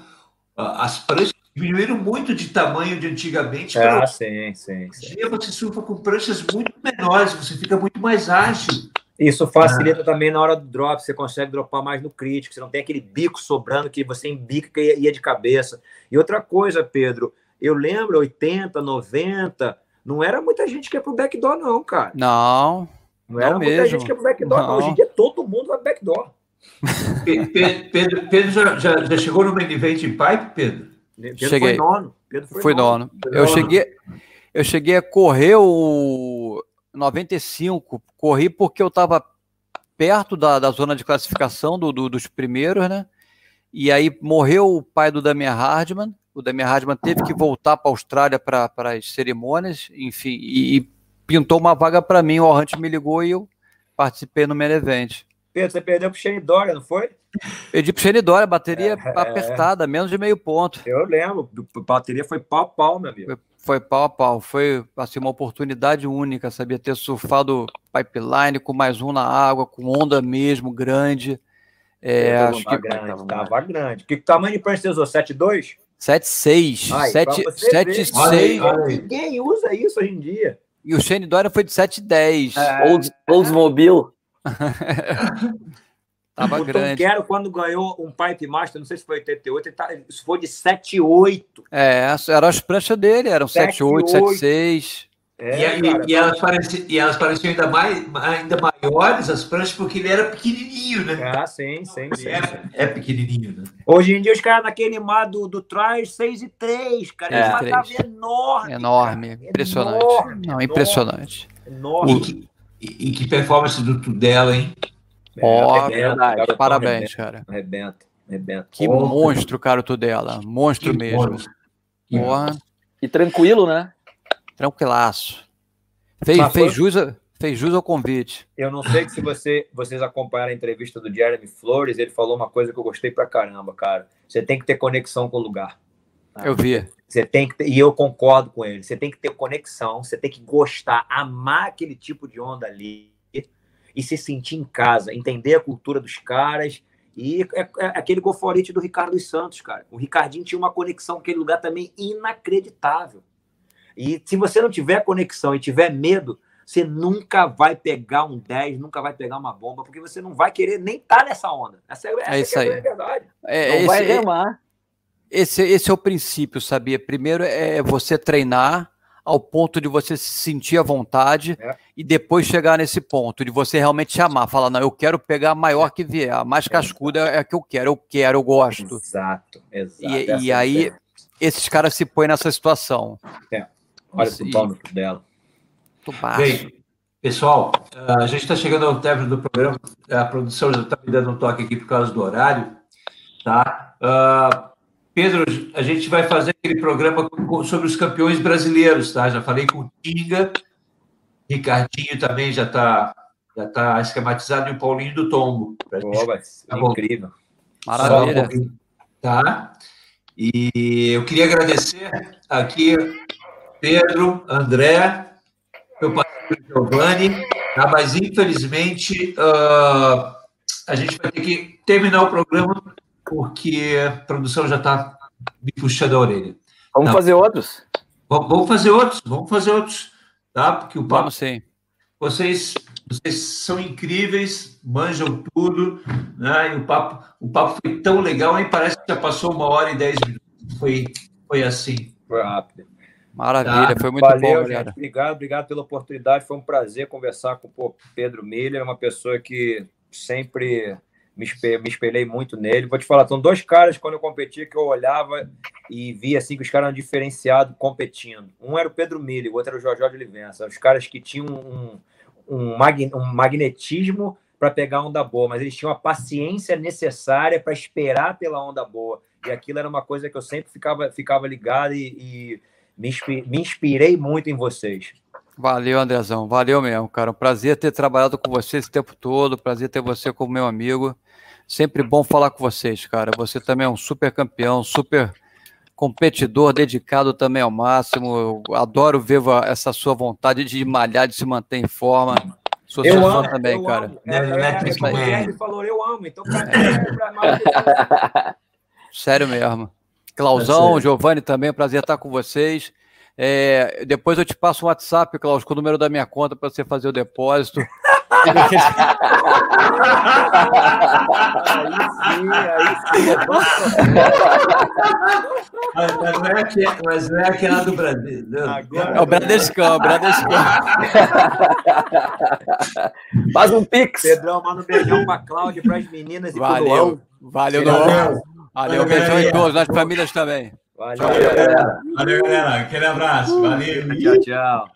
as pranchas diminuíram muito de tamanho de antigamente. Ah, sim, sim, sim. Dia você surfa com pranchas muito menores, você fica muito mais ágil. Isso facilita ah. também na hora do drop, você consegue dropar mais no crítico, você não tem aquele bico sobrando que você embica e ia de cabeça. E outra coisa, Pedro, eu lembro, 80, 90, não era muita gente que ia pro backdoor, não, cara. Não. Não era não muita mesmo. gente que ia pro backdoor, não. não. Hoje em dia todo mundo vai backdoor. Pedro, Pedro já, já, já, chegou no main event em pipe, Pedro? Pedro cheguei. foi nono. Pedro foi, foi nono. nono. Eu cheguei, eu cheguei a correr o 95, corri porque eu estava perto da, da zona de classificação do, do, dos primeiros, né? E aí morreu o pai do Damian Hardman. O Damian Hardman teve que voltar para a Austrália para as cerimônias, enfim, e, e pintou uma vaga para mim. O Hunt me ligou e eu participei no main event. Pedro, você perdeu para o Shane Dória, não foi? Perdi para o Shane Dória, bateria é, apertada, menos de meio ponto. Eu lembro, bateria foi pau a pau, meu amigo. Foi, foi pau a pau, foi assim, uma oportunidade única, sabia? Ter surfado pipeline com mais um na água, com onda mesmo, grande. É, acho que... grande, tava grande. Que tamanho de prancha você usou? 7,2? 7,6. 7,6. Ninguém usa isso hoje em dia. E o Shane Dória foi de 7,10. É, Oldsmobile. Tava o grande. Tom Quero, quando ganhou um Pipe Master, não sei se foi 88, ele tá, isso foi de 7,8. É, eram as pranchas dele, eram 7,8, 7,6. É, e, cara, e, elas pareciam, e elas pareciam ainda, mais, ainda maiores, as pranchas, porque ele era pequenininho, né? Ah, sim, sim. sim, é, sim. é, pequenininho, né? Hoje em dia, os caras naquele mar do, do Trials 6 e 3, cara, é, ele tava enorme. Enorme, cara. impressionante. Enorme, Não, impressionante. Enorme. E que, e que performance do dela, hein? Ó, oh, parabéns, cara. Arrebenta, arrebenta. Que oh, monstro, cara, o Tudela. Monstro que mesmo. Monstro. Porra. E tranquilo, né? Tranquilaço. Fez, fez, jus, fez jus ao convite. Eu não sei se você, vocês acompanharam a entrevista do Jeremy Flores, ele falou uma coisa que eu gostei pra caramba, cara. Você tem que ter conexão com o lugar. Eu vi. Você tem que ter, e eu concordo com ele. Você tem que ter conexão, você tem que gostar, amar aquele tipo de onda ali e se sentir em casa, entender a cultura dos caras. E é, é aquele goforite do Ricardo dos Santos, cara. O Ricardinho tinha uma conexão com aquele lugar também inacreditável. E se você não tiver conexão e tiver medo, você nunca vai pegar um 10, nunca vai pegar uma bomba, porque você não vai querer nem estar tá nessa onda. Essa, essa é isso aí. É. É, não esse, vai remar. Esse, esse é o princípio, sabia? Primeiro é você treinar ao ponto de você se sentir à vontade é. e depois chegar nesse ponto de você realmente amar, falar, não, eu quero pegar a maior que vier, a mais cascuda é a que eu quero, eu quero, eu gosto. Exato, exato. E, e aí esses caras se põem nessa situação. É. Olha o pau dela. Bem, pessoal, a gente está chegando ao término do programa, a produção já está me dando um toque aqui por causa do horário, tá? Uh, Pedro, a gente vai fazer aquele programa sobre os campeões brasileiros, tá? Já falei com o Tinga, Ricardinho também já está já tá esquematizado e o Paulinho do Tombo. Boa, tá incrível. Maravilha. tá? E eu queria agradecer aqui Pedro, André, meu parceiro Giovanni, tá? mas infelizmente uh, a gente vai ter que terminar o programa porque a produção já está me puxando a orelha. Vamos tá. fazer outros? Vamos fazer outros, vamos fazer outros, tá? Porque o papo. Vamos sim. Vocês, vocês são incríveis, manjam tudo, né? E o papo, o papo foi tão legal, aí parece que já passou uma hora e dez minutos. Foi, foi assim. Foi rápido. Maravilha, tá? foi muito Valeu, bom, gente. Obrigado, obrigado pela oportunidade. Foi um prazer conversar com o Pedro Miller, uma pessoa que sempre me, me espelhei muito nele. Vou te falar, são dois caras quando eu competi que eu olhava e via assim que os caras eram diferenciados competindo. Um era o Pedro Mille, o outro era o Jorge de Olivença. Os caras que tinham um, um, mag, um magnetismo para pegar onda boa, mas eles tinham a paciência necessária para esperar pela onda boa. E aquilo era uma coisa que eu sempre ficava, ficava ligado e, e me, me inspirei muito em vocês. Valeu, Andrezão. Valeu mesmo, cara. Um prazer ter trabalhado com você esse tempo todo. Prazer ter você como meu amigo. Sempre bom falar com vocês, cara. Você também é um super campeão, super competidor, dedicado também ao máximo. Eu adoro ver essa sua vontade de malhar, de se manter em forma. Sou eu amo, também, eu cara. Amo. É, é, é, ele falou, eu amo, então é. Sério mesmo. Clausão, é Giovanni também, prazer estar com vocês. É, depois eu te passo um WhatsApp, Klaus, com o número da minha conta para você fazer o depósito. Aí sim, aí sim. mas, não é aquela, mas não é aquela do Brasil. Agora, é o Bradescão, é o Bradescão. Faz um pix. Pedrão, manda um beijão para Cláudia, para as meninas e Valeu, valeu, valeu. Valeu, beijão em todos, nas famílias também. Valeu, galera. Valeu, galera. Aquele abraço. Valeu. Tchau, tchau.